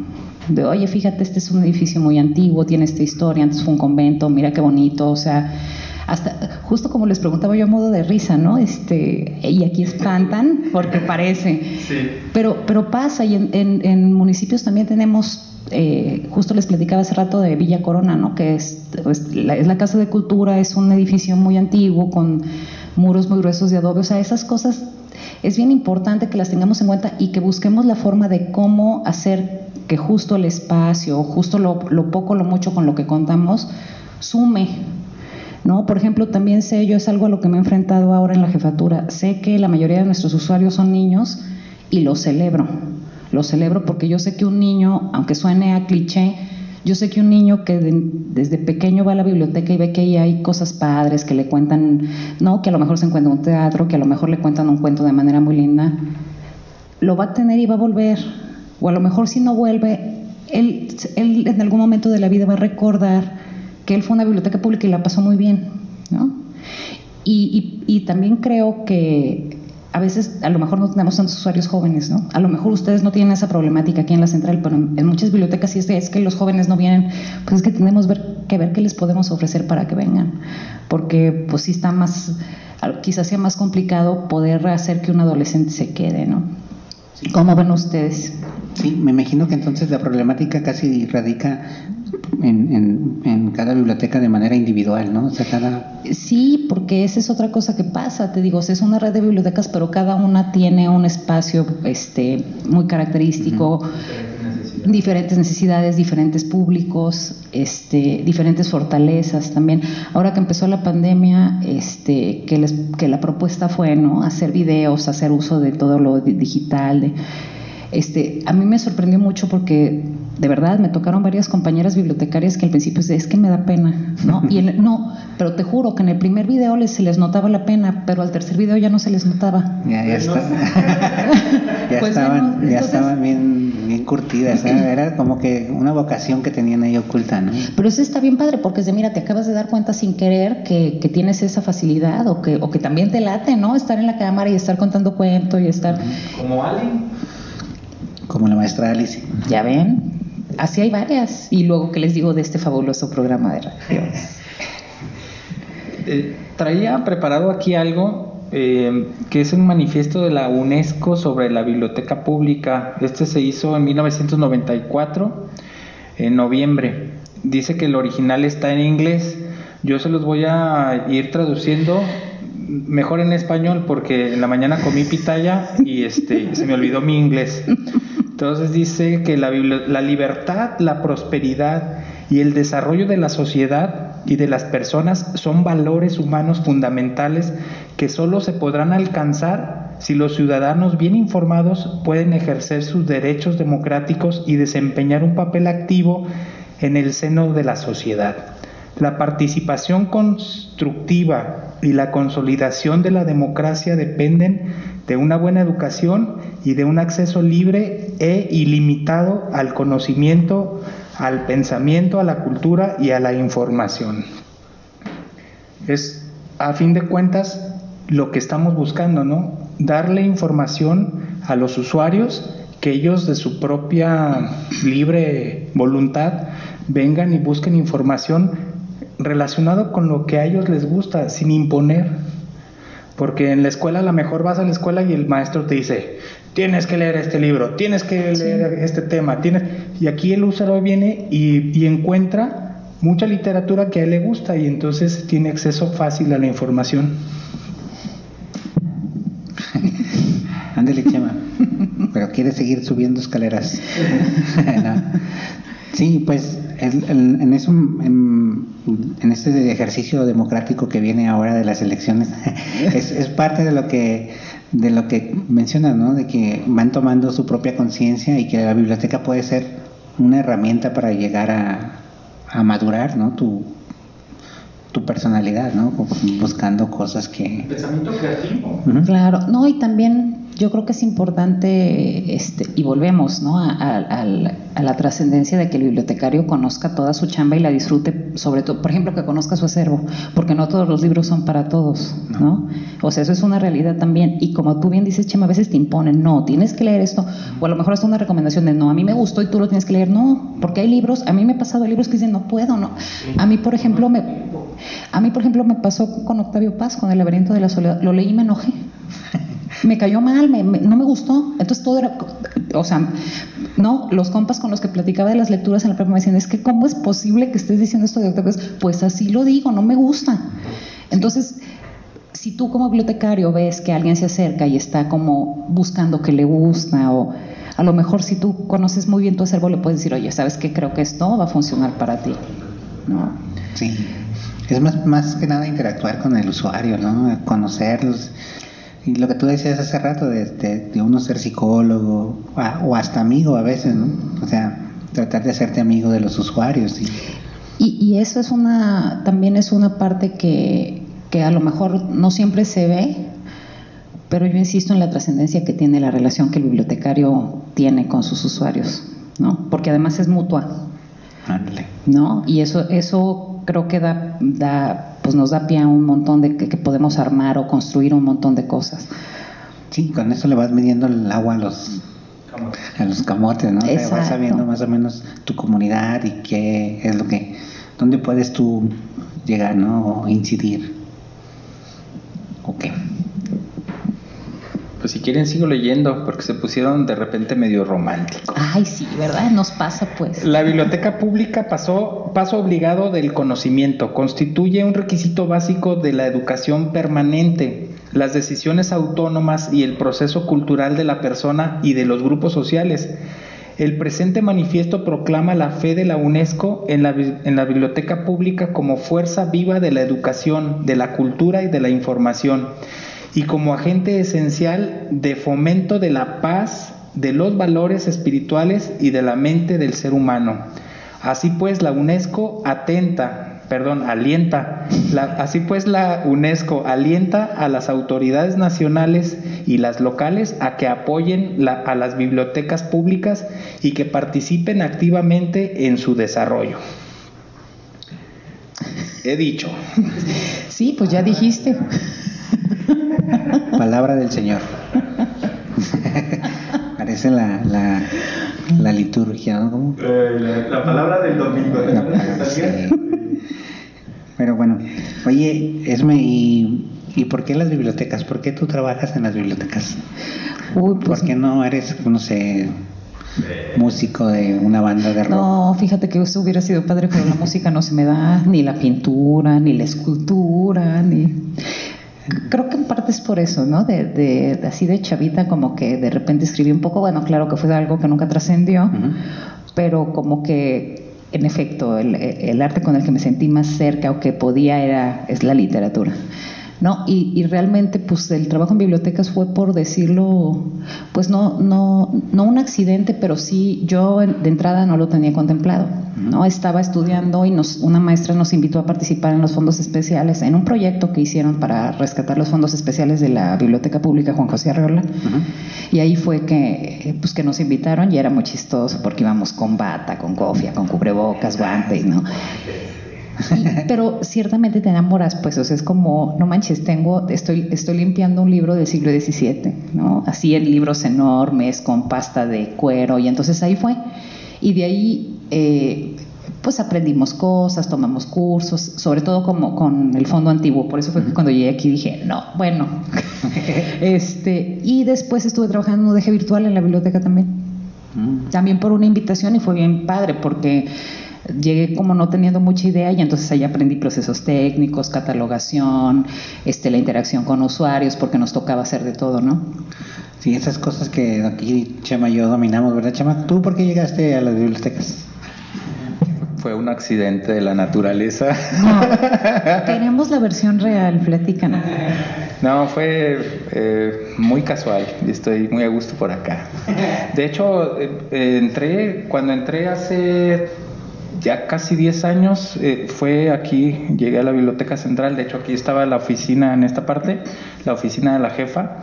De, oye, fíjate, este es un edificio muy antiguo, tiene esta historia, antes fue un convento, mira qué bonito, o sea, hasta, justo como les preguntaba yo a modo de risa, ¿no? Este, y aquí espantan porque parece. Pero, pero pasa, y en, en, en municipios también tenemos, eh, justo les platicaba hace rato de Villa Corona, ¿no? Que es, pues, la, es la Casa de Cultura, es un edificio muy antiguo con muros muy gruesos de adobe, o sea, esas cosas es bien importante que las tengamos en cuenta y que busquemos la forma de cómo hacer que justo el espacio, justo lo, lo poco, lo mucho con lo que contamos, sume ¿no? Por ejemplo, también sé, yo es algo a lo que me he enfrentado ahora en la jefatura, sé que la mayoría de nuestros usuarios son niños y lo celebro, lo celebro porque yo sé que un niño, aunque suene a cliché, yo sé que un niño que de, desde pequeño va a la biblioteca y ve que ahí hay cosas padres, que le cuentan, no, que a lo mejor se encuentra un teatro, que a lo mejor le cuentan un cuento de manera muy linda, lo va a tener y va a volver, o a lo mejor si no vuelve, él, él en algún momento de la vida va a recordar que él fue a una biblioteca pública y la pasó muy bien, ¿no? Y, y, y también creo que a veces a lo mejor no tenemos tantos usuarios jóvenes, ¿no? A lo mejor ustedes no tienen esa problemática aquí en la central, pero en, en muchas bibliotecas sí es, es, que los jóvenes no vienen, pues es que tenemos ver, que ver qué les podemos ofrecer para que vengan, porque pues sí está más, quizás sea más complicado poder hacer que un adolescente se quede, ¿no? ¿Cómo ven ustedes? Sí, me imagino que entonces la problemática casi radica en, en, en, cada biblioteca de manera individual, ¿no? O sea, cada... Sí, porque esa es otra cosa que pasa, te digo, es una red de bibliotecas, pero cada una tiene un espacio este, muy característico, uh -huh. diferentes necesidades, diferentes públicos, este, diferentes fortalezas también. Ahora que empezó la pandemia, este, que, les, que la propuesta fue, ¿no? Hacer videos, hacer uso de todo lo digital, de, este, a mí me sorprendió mucho porque de verdad me tocaron varias compañeras bibliotecarias que al principio es que me da pena, ¿no? Y el, no, pero te juro que en el primer video les, se les notaba la pena, pero al tercer video ya no se les notaba. Ya, ya, está. ya pues estaban, bueno, entonces, ya estaban bien, bien curtidas, ¿eh? era como que una vocación que tenían ahí oculta, ¿no? Pero eso está bien padre porque es de, mira, te acabas de dar cuenta sin querer que, que tienes esa facilidad o que, o que también te late, ¿no? Estar en la cámara y estar contando cuentos y estar... Como Ali como la maestra Alice. Ya ven, así hay varias. Y luego, ¿qué les digo de este fabuloso programa de radio? Eh, traía preparado aquí algo eh, que es un manifiesto de la UNESCO sobre la biblioteca pública. Este se hizo en 1994, en noviembre. Dice que el original está en inglés. Yo se los voy a ir traduciendo mejor en español porque en la mañana comí pitaya y este se me olvidó mi inglés. Entonces dice que la, la, libertad, la prosperidad y el desarrollo de la sociedad y de las personas son valores humanos fundamentales que solo se podrán alcanzar si los ciudadanos bien informados pueden ejercer sus derechos democráticos y desempeñar un papel activo en el seno de la sociedad. La participación constructiva y la consolidación de la democracia dependen de una buena educación y de un acceso libre e ilimitado al conocimiento, al pensamiento, a la cultura y a la información. Es, a fin de cuentas, lo que estamos buscando, ¿no? Darle información a los usuarios que ellos de su propia libre voluntad vengan y busquen información relacionado con lo que a ellos les gusta, sin imponer. Porque en la escuela a lo mejor vas a la escuela y el maestro te dice, tienes que leer este libro, tienes que leer este tema, tienes... y aquí el usuario viene y, y, encuentra mucha literatura que a él le gusta y entonces tiene acceso fácil a la información. Ándale, Chema. Pero quiere seguir subiendo escaleras. no. Sí, pues en, en, eso, en, en, este ejercicio democrático que viene ahora de las elecciones, es, es, parte de lo que de lo que mencionas, ¿no? De que van tomando su propia conciencia y que la biblioteca puede ser una herramienta para llegar a, a madurar, ¿no? Tu, tu personalidad, ¿no? Buscando cosas que... Pensamiento creativo. Uh -huh. Claro, no, y también yo creo que es importante, este, y volvemos ¿no? a, a, a la trascendencia de que el bibliotecario conozca toda su chamba y la disfrute, sobre todo, por ejemplo, que conozca su acervo, porque no todos los libros son para todos, ¿no? ¿no? O sea, eso es una realidad también. Y como tú bien dices, Chema, a veces te imponen, no, tienes que leer esto, o a lo mejor es una recomendación de, no, a mí me gustó y tú lo tienes que leer, no, porque hay libros, a mí me ha pasado libros que dicen, no puedo, no. A mí, por ejemplo, me, a mí, por ejemplo, me pasó con Octavio Paz, con El laberinto de la soledad, lo leí y me enojé me cayó mal, me, me, no me gustó. Entonces todo era, o sea, no, los compas con los que platicaba de las lecturas en la prepa me decían, es que cómo es posible que estés diciendo esto de Octavio Pues así lo digo, no me gusta. Entonces, si tú como bibliotecario ves que alguien se acerca y está como buscando que le gusta o a lo mejor si tú conoces muy bien tu acervo le puedes decir, oye, ¿sabes qué? Creo que esto va a funcionar para ti. ¿No? Sí. Es más, más que nada interactuar con el usuario, ¿no? Conocerlos. Y lo que tú decías hace rato, de, de, de uno ser psicólogo o hasta amigo a veces, ¿no? O sea, tratar de hacerte amigo de los usuarios. Y, y, y eso es una, también es una parte que, que a lo mejor no siempre se ve, pero yo insisto en la trascendencia que tiene la relación que el bibliotecario tiene con sus usuarios, ¿no? Porque además es mutua. Ándale. ¿No? Y eso, eso creo que da, da pues nos da pie a un montón de que, que, podemos armar o construir un montón de cosas. Sí, con eso le vas midiendo el agua a los a los camotes, ¿no? O sea, vas sabiendo más o menos tu comunidad y qué es lo que, dónde puedes tú llegar, ¿no? O incidir. Ok. Pues si quieren sigo leyendo porque se pusieron de repente medio románticos. Ay, sí, ¿verdad? Nos pasa pues. La biblioteca pública pasó paso obligado del conocimiento, constituye un requisito básico de la educación permanente, las decisiones autónomas y el proceso cultural de la persona y de los grupos sociales. El presente manifiesto proclama la fe de la UNESCO en la, en la biblioteca pública como fuerza viva de la educación, de la cultura y de la información, y como agente esencial de fomento de la paz, de los valores espirituales y de la mente del ser humano. Así pues, la UNESCO atenta, perdón, alienta, la- así pues la UNESCO alienta a las autoridades nacionales y las locales a que apoyen la- a las bibliotecas públicas y que participen activamente en su desarrollo. He dicho. Sí, pues ya dijiste. Palabra del Señor. Parece la, la, la liturgia, ¿no? ¿Cómo? la, palabra del domingo. La palabra, sí. Pero bueno, oye, Esme, ¿y, ¿y por qué las bibliotecas? ¿Por qué tú trabajas en las bibliotecas? Uy, pues ¿Por qué no eres, no sé, músico de una banda de rock? No, fíjate que eso hubiera sido padre, pero la música no se me da, ni la pintura, ni la escultura, ni... Creo que en parte es por eso, ¿no? De, de- de así de chavita, como que de repente escribí un poco, bueno, claro que fue algo que nunca trascendió, pero como que, en efecto, el, el arte con el que me sentí más cerca o que podía era, es la literatura. ¿No? Y, y realmente, pues el trabajo en bibliotecas fue por decirlo, pues no, no, no un accidente, pero sí yo de entrada no lo tenía contemplado, ¿no? Estaba estudiando y nos, una maestra nos invitó a participar en los fondos especiales, en un proyecto que hicieron para rescatar los fondos especiales de la Biblioteca Pública Juan José Arreola. Y ahí fue que, pues que nos invitaron y era muy chistoso porque íbamos con bata, con cofia, con cubrebocas, guantes, ¿no? Pero ciertamente te enamoras, pues, o sea, es como, no manches, tengo, estoy, estoy limpiando un libro del siglo XVII, ¿no? Así en libros enormes, con pasta de cuero, y entonces ahí fue. Y de ahí, eh, pues aprendimos cosas, tomamos cursos, sobre todo como con el fondo antiguo, por eso fue que cuando llegué aquí dije, no, bueno. este, y después estuve trabajando en un UDG virtual en la biblioteca también Mm. también por una invitación y fue bien padre porque llegué como no teniendo mucha idea y entonces ahí aprendí procesos técnicos, catalogación, este, la interacción con usuarios porque nos tocaba hacer de todo, ¿no? Sí, esas cosas que aquí Chema y yo dominamos, ¿verdad, Chema? ¿Tú por qué llegaste a las bibliotecas? Fue un accidente de la naturaleza. No, queremos la versión real, platícanos. No, fue eh, muy casual y estoy muy a gusto por acá. De hecho, eh, eh, entré, cuando entré hace ya casi 10 años, eh, fue aquí, llegué a la Biblioteca Central, de hecho aquí estaba la oficina en esta parte, la oficina de la jefa.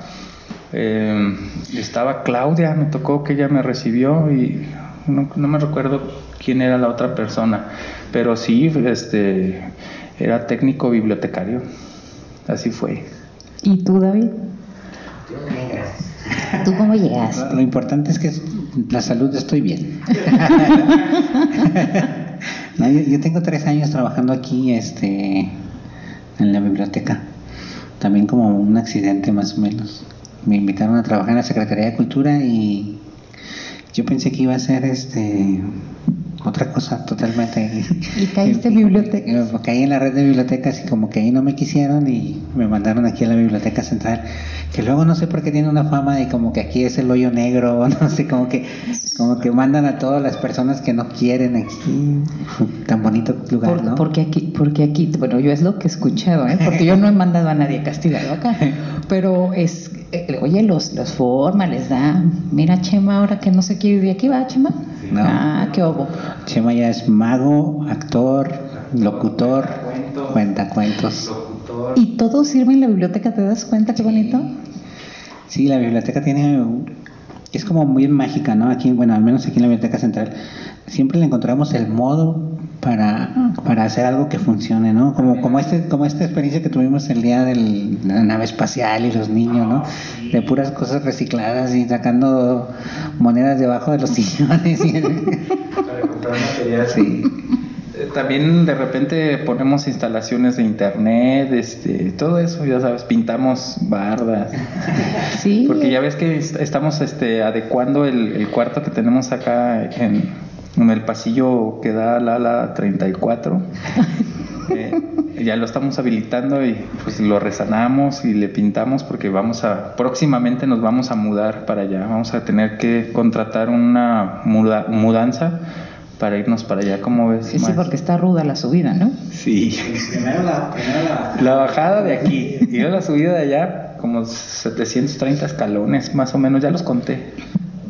Eh, estaba Claudia, me tocó que ella me recibió y no, no me recuerdo quién era la otra persona, pero sí, este, era técnico bibliotecario, así fue. ¿Y tú, David? ¿Tú cómo Lo, llegaste? lo importante es que la salud estoy bien. No, yo, yo tengo tres años trabajando aquí este, en la biblioteca. También como un accidente más o menos. Me invitaron a trabajar en la Secretaría de Cultura y yo pensé que iba a ser este otra cosa totalmente. Y caíste en biblioteca. Eh, Caí en la red de bibliotecas y como que ahí no me quisieron y me mandaron aquí a la biblioteca central, que luego no sé por qué tiene una fama de como que aquí es el hoyo negro, no sé, como que como que mandan a todas las personas que no quieren aquí. Tan bonito lugar, Por- ¿no? Porque aquí, porque aquí, bueno, yo es lo que he escuchado, ¿eh? porque yo no he mandado a nadie castigado acá, pero es, eh, oye, los, los forma, les da, mira Chema, ahora que no se quiere ir de aquí, ¿va Chema? No. Ah, qué obo. Chema ya es mago, actor, locutor, cuentacuentos. Y todo sirve en la biblioteca, ¿te das cuenta qué bonito? Sí, la biblioteca tiene. Es como muy mágica, ¿no? Aquí, bueno, al menos aquí en la Biblioteca Central, siempre le encontramos el modo para, para hacer algo que funcione, ¿no? Como, como, este, como esta experiencia que tuvimos el día de la nave espacial y los niños, ¿no? De puras cosas recicladas y sacando monedas debajo de los sillones. y- sí. Eh, También de repente ponemos instalaciones de internet, este, todo eso, ya sabes, pintamos bardas. Sí. Porque ya ves que est- estamos este, adecuando el, el cuarto que tenemos acá en, en el pasillo que da al ala 34. Eh, ya lo estamos habilitando y pues lo resanamos y le pintamos porque vamos a próximamente nos vamos a mudar para allá. Vamos a tener que contratar una muda- mudanza para irnos para allá, como ves? Sí, sí, porque está ruda la subida, ¿no? Sí. Primero la, primero la- La bajada de aquí y luego la subida de allá, como 730 escalones, más o menos, ya los conté.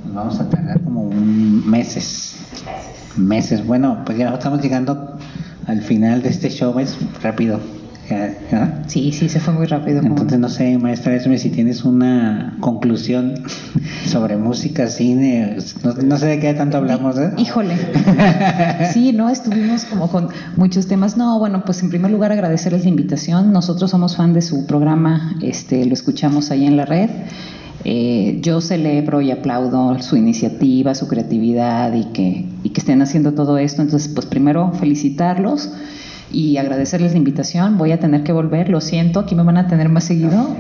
Nos vamos a tardar como un meses. Meses. Bueno, pues ya estamos llegando al final de este show, es rápido. Ya. Sí, sí, se fue muy rápido. Entonces no sé, maestra Esme, si tienes una conclusión sobre música, cine, no, no sé de qué tanto hablamos, ¿eh? Híjole. Sí, no, estuvimos como con muchos temas. No, bueno, pues en primer lugar agradecerles la invitación. Nosotros somos fan de su programa, este, lo escuchamos ahí en la red. Eh, yo celebro y aplaudo su iniciativa, su creatividad y que, y que estén haciendo todo esto. Entonces, pues primero felicitarlos y agradecerles la invitación. Voy a tener que volver, lo siento, aquí me van a tener más seguido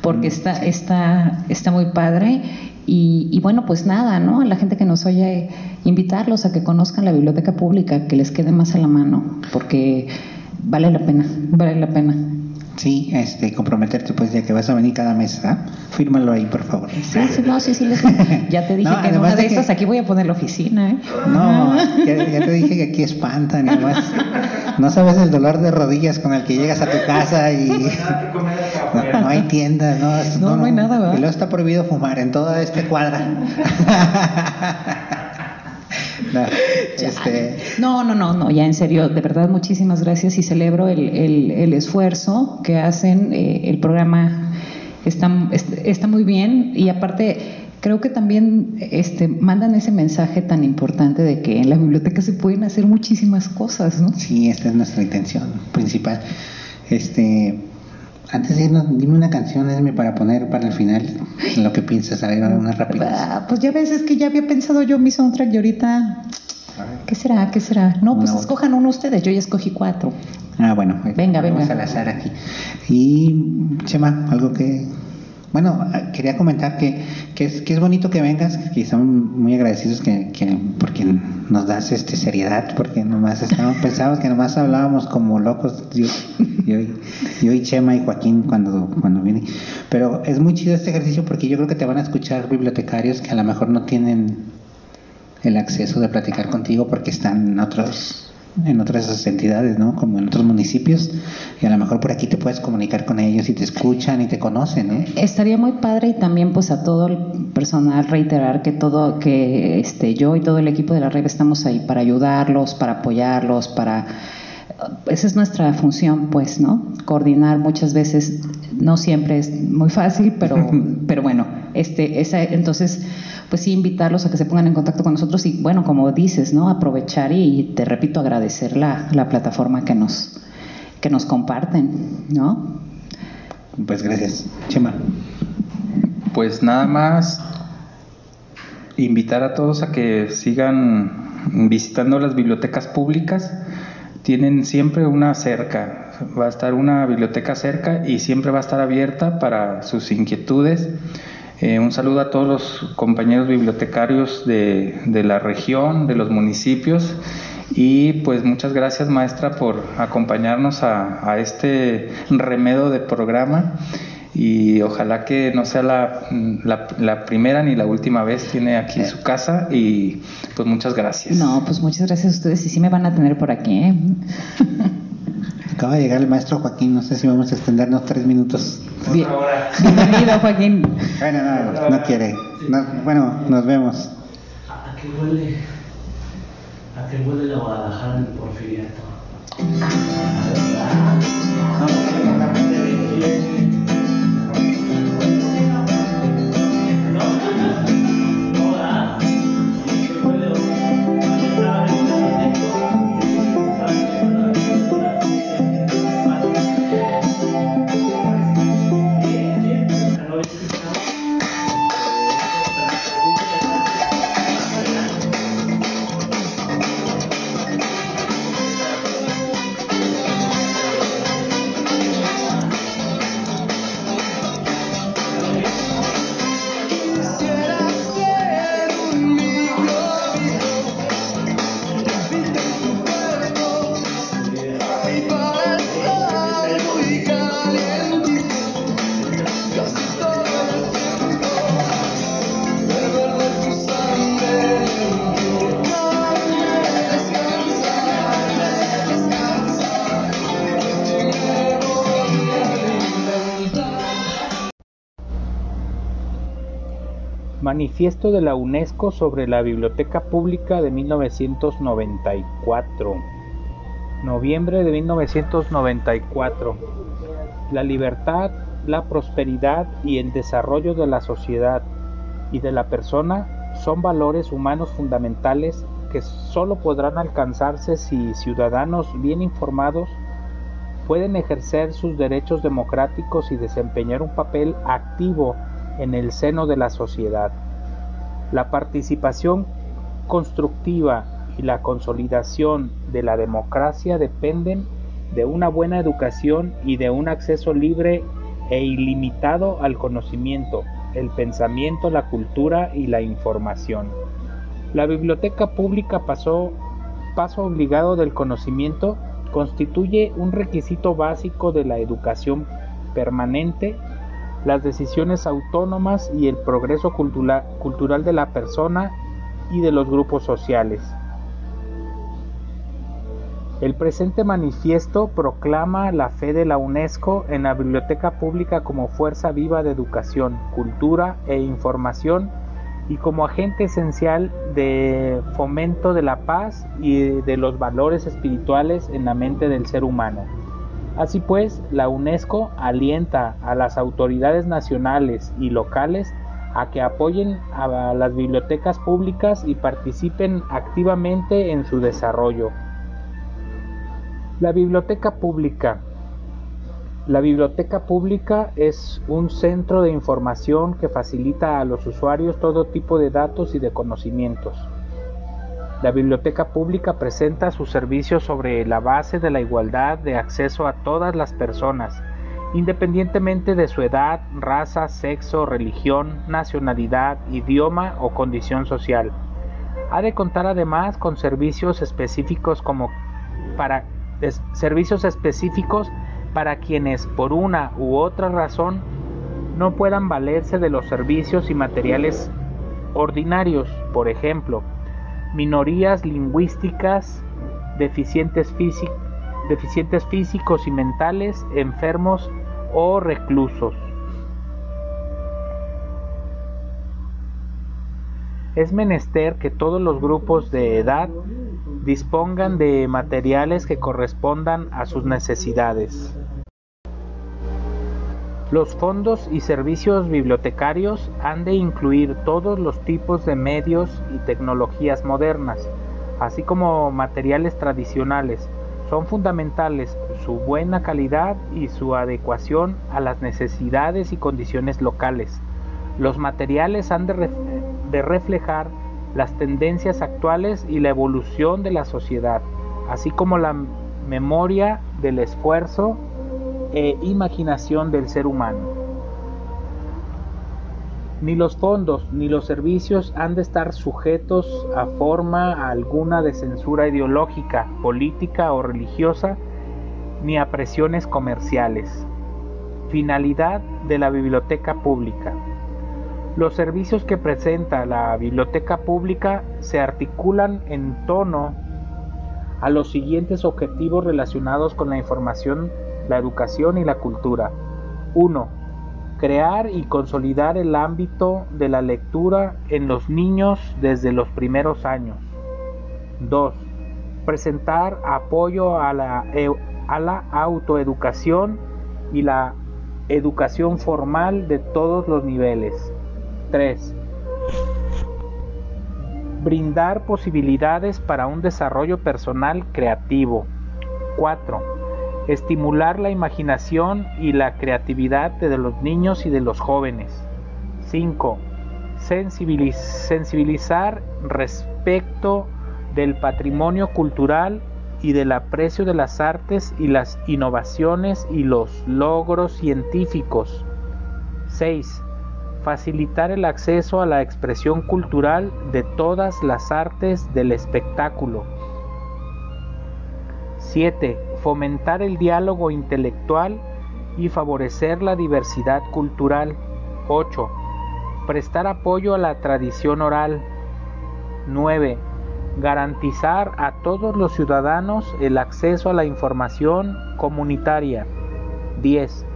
porque está, está, está muy padre. Y, y bueno, pues nada, ¿no? A la gente que nos oye, invitarlos a que conozcan la biblioteca pública, que les quede más a la mano, porque vale la pena, vale la pena. Sí, este, comprometerte pues ya que vas a venir cada mes, ¿ah? Fírmalo ahí, por favor. Sí, sí, no, sí, sí. les- ya te dije No, que en una de de que- esas aquí voy a poner la oficina, ¿eh? No, ya, ya te dije que aquí espantan y además no sabes el dolor de rodillas con el que llegas a tu casa y no, no hay tiendas, no, es- No, no hay nada, ¿verdad? Y luego está prohibido fumar en toda este cuadra. No, este, No, no, no, no, ya en serio, de verdad muchísimas gracias y celebro el, el- el esfuerzo que hacen. eh, el programa está, est- está muy bien y aparte creo que también este, mandan ese mensaje tan importante de que en la biblioteca se pueden hacer muchísimas cosas, ¿no? sí, esta es nuestra intención principal. Este, antes de irnos, dime una canción, Esme, para poner para el final lo que piensas, a ver, unas rápidas. Ah, Pues ya ves, es que ya había pensado yo mi soundtrack y ahorita, ¿qué será? ¿Qué será? No, pues No. escojan uno ustedes, yo ya escogí cuatro. Ah, bueno, Venga, vamos venga. al azar aquí. Y, Chema, algo que. Bueno, ah, quería comentar que, que, es, que es bonito que vengas, que estamos muy agradecidos que, que porque nos das este seriedad, porque nomás estábamos, pensábamos que nomás hablábamos como locos, yo, yo, y- yo y Chema y Joaquín cuando, cuando vine. Pero es muy chido este ejercicio porque yo creo que te van a escuchar bibliotecarios que a lo mejor no tienen el acceso de platicar contigo porque están en otros en otras entidades, ¿no? Como en otros municipios y a lo mejor por aquí te puedes comunicar con ellos y te escuchan y te conocen, ¿no? Estaría muy padre y también pues a todo el personal reiterar que todo que este yo y todo el equipo de la red estamos ahí para ayudarlos, para apoyarlos, para esa es nuestra función, pues, ¿no? Coordinar muchas veces no siempre es muy fácil, pero pero bueno, este esa entonces pues sí invitarlos a que se pongan en contacto con nosotros y bueno, como dices, ¿no? Aprovechar y, te repito agradecer la, la plataforma que nos que nos comparten, ¿no? Pues gracias. Chema. Pues nada más invitar a todos a que sigan visitando las bibliotecas públicas. Tienen siempre una cerca, va a estar una biblioteca cerca y siempre va a estar abierta para sus inquietudes. Eh, un saludo a todos los compañeros bibliotecarios de, de la región, de los municipios y pues muchas gracias maestra por acompañarnos a, a este remedo de programa y ojalá que no sea la, la, la primera ni la última vez tiene aquí su casa y pues muchas gracias. No, pues muchas gracias a ustedes y sí me van a tener por aquí, ¿eh? Acaba de llegar el maestro Joaquín, no sé si vamos a extendernos tres minutos. Bien- Bienvenido, Joaquín. Bueno, no, no quiere. No- bueno, nos vemos. ¿A qué huele? ¿A qué huele la Guadalajara en el Porfiriato? Manifiesto de la UNESCO sobre la Biblioteca Pública de 1994. Noviembre de 1994. La libertad, la prosperidad y el desarrollo de la sociedad y de la persona son valores humanos fundamentales que solo podrán alcanzarse si ciudadanos bien informados pueden ejercer sus derechos democráticos y desempeñar un papel activo en el seno de la sociedad. La participación constructiva y la consolidación de la democracia dependen de una buena educación y de un acceso libre e ilimitado al conocimiento, el pensamiento, la cultura y la información. La biblioteca pública pasó, paso obligado del conocimiento constituye un requisito básico de la educación permanente, las decisiones autónomas y el progreso cultura- cultural de la persona y de los grupos sociales. El presente manifiesto proclama la fe de la UNESCO en la biblioteca pública como fuerza viva de educación, cultura e información y como agente esencial de fomento de la paz y de los valores espirituales en la mente del ser humano. Así pues, la UNESCO alienta a las autoridades nacionales y locales a que apoyen a las bibliotecas públicas y participen activamente en su desarrollo. La biblioteca pública. La biblioteca pública es un centro de información que facilita a los usuarios todo tipo de datos y de conocimientos. La biblioteca pública presenta sus servicios sobre la base de la igualdad de acceso a todas las personas, independientemente de su edad, raza, sexo, religión, nacionalidad, idioma o condición social. Ha de contar además con servicios específicos como servicios específicos para quienes por una u otra razón no puedan valerse de los servicios y materiales ordinarios, por ejemplo, minorías lingüísticas, deficientes, físi- deficientes físicos y mentales, enfermos o reclusos. Es menester que todos los grupos de edad dispongan de materiales que correspondan a sus necesidades. Los fondos y servicios bibliotecarios han de incluir todos los tipos de medios y tecnologías modernas, así como materiales tradicionales. Son fundamentales su buena calidad y su adecuación a las necesidades y condiciones locales. Los materiales han de, de reflejar las tendencias actuales y la evolución de la sociedad, así como la memoria del esfuerzo e imaginación del ser humano. Ni los fondos ni los servicios han de estar sujetos a forma alguna de censura ideológica, política o religiosa, ni a presiones comerciales. Finalidad de la biblioteca pública. Los servicios que presenta la biblioteca pública se articulan en torno a los siguientes objetivos relacionados con la información, la educación y la cultura. 1. Crear y consolidar el ámbito de la lectura en los niños desde los primeros años. 2. Presentar apoyo a la, e- a la autoeducación y la educación formal de todos los niveles. 3. Brindar posibilidades para un desarrollo personal creativo. 4. Estimular la imaginación y la creatividad de los niños y de los jóvenes. 5. Sensibiliz- sensibilizar respecto del patrimonio cultural y del aprecio de las artes y las innovaciones y los logros científicos. 6 facilitar el acceso a la expresión cultural de todas las artes del espectáculo. 7. Fomentar el diálogo intelectual y favorecer la diversidad cultural. 8. Prestar apoyo a la tradición oral. 9. Garantizar a todos los ciudadanos el acceso a la información comunitaria. 10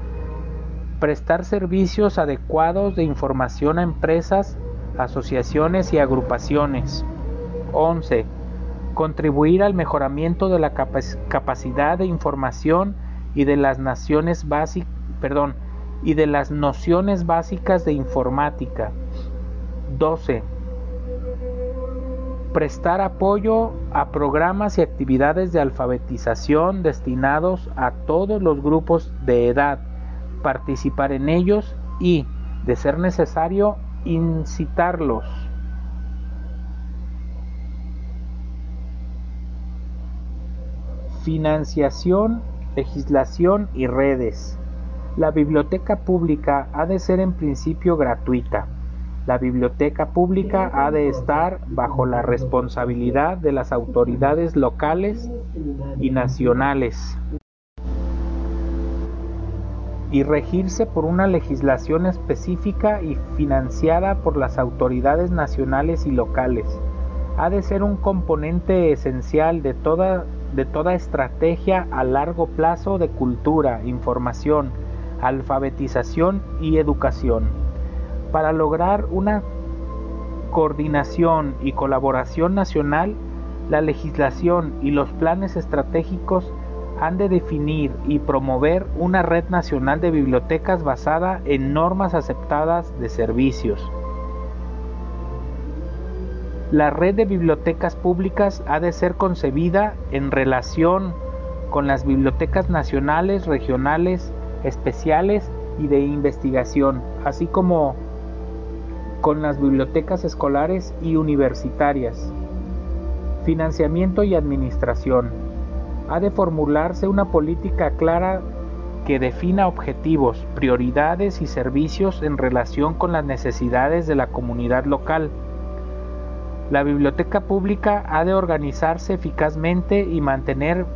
prestar servicios adecuados de información a empresas asociaciones y agrupaciones. 11. Contribuir al mejoramiento de la capac- capacidad de información y de las naciones básicas, y de las nociones básicas de informática. 12. Prestar apoyo a programas y actividades de alfabetización destinados a todos los grupos de edad, participar en ellos y, de ser necesario, incitarlos. Financiación, legislación y redes. La biblioteca pública ha de ser en principio gratuita. La biblioteca pública ha de estar bajo la responsabilidad de las autoridades locales y nacionales y regirse por una legislación específica y financiada por las autoridades nacionales y locales. Ha de ser un componente esencial de toda, de toda estrategia a largo plazo de cultura, información, alfabetización y educación. Para lograr una coordinación y colaboración nacional, la legislación y los planes estratégicos han de definir y promover una red nacional de bibliotecas basada en normas aceptadas de servicios. La red de bibliotecas públicas ha de ser concebida en relación con las bibliotecas nacionales, regionales, especiales y de investigación, así como con las bibliotecas escolares y universitarias. Financiamiento y administración ha de formularse una política clara que defina objetivos, prioridades y servicios en relación con las necesidades de la comunidad local. La biblioteca pública ha de organizarse eficazmente y mantener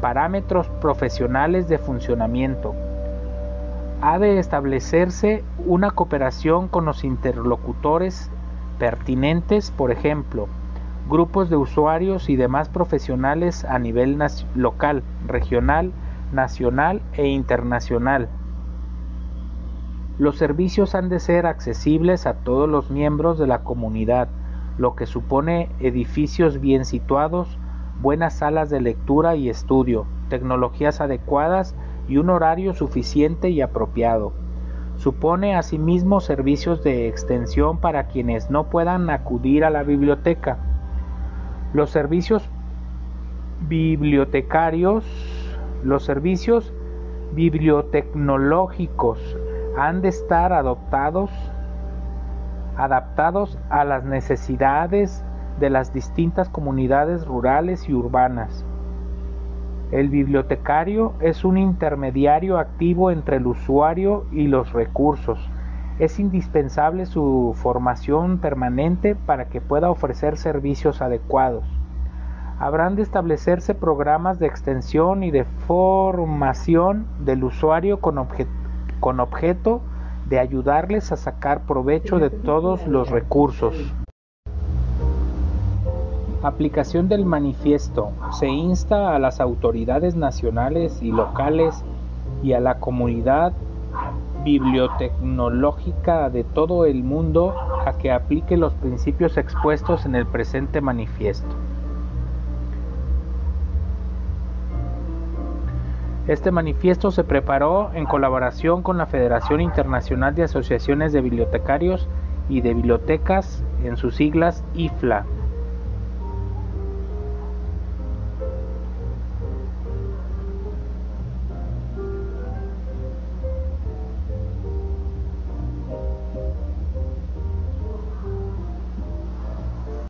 parámetros profesionales de funcionamiento. Ha de establecerse una cooperación con los interlocutores pertinentes, por ejemplo, grupos de usuarios y demás profesionales a nivel local, regional, nacional e internacional. Los servicios han de ser accesibles a todos los miembros de la comunidad, lo que supone edificios bien situados, buenas salas de lectura y estudio, tecnologías adecuadas y un horario suficiente y apropiado. Supone asimismo servicios de extensión para quienes no puedan acudir a la biblioteca. Los servicios bibliotecarios, los servicios bibliotecnológicos han de estar adoptados, adaptados a las necesidades de las distintas comunidades rurales y urbanas. El bibliotecario es un intermediario activo entre el usuario y los recursos. Es indispensable su formación permanente para que pueda ofrecer servicios adecuados. Habrán de establecerse programas de extensión y de formación del usuario con, obje con objeto de ayudarles a sacar provecho de todos los recursos. Aplicación del manifiesto. Se insta a las autoridades nacionales y locales y a la comunidad bibliotecnológica de todo el mundo a que aplique los principios expuestos en el presente manifiesto. Este manifiesto se preparó en colaboración con la Federación Internacional de Asociaciones de Bibliotecarios y de Bibliotecas, en sus siglas IFLA,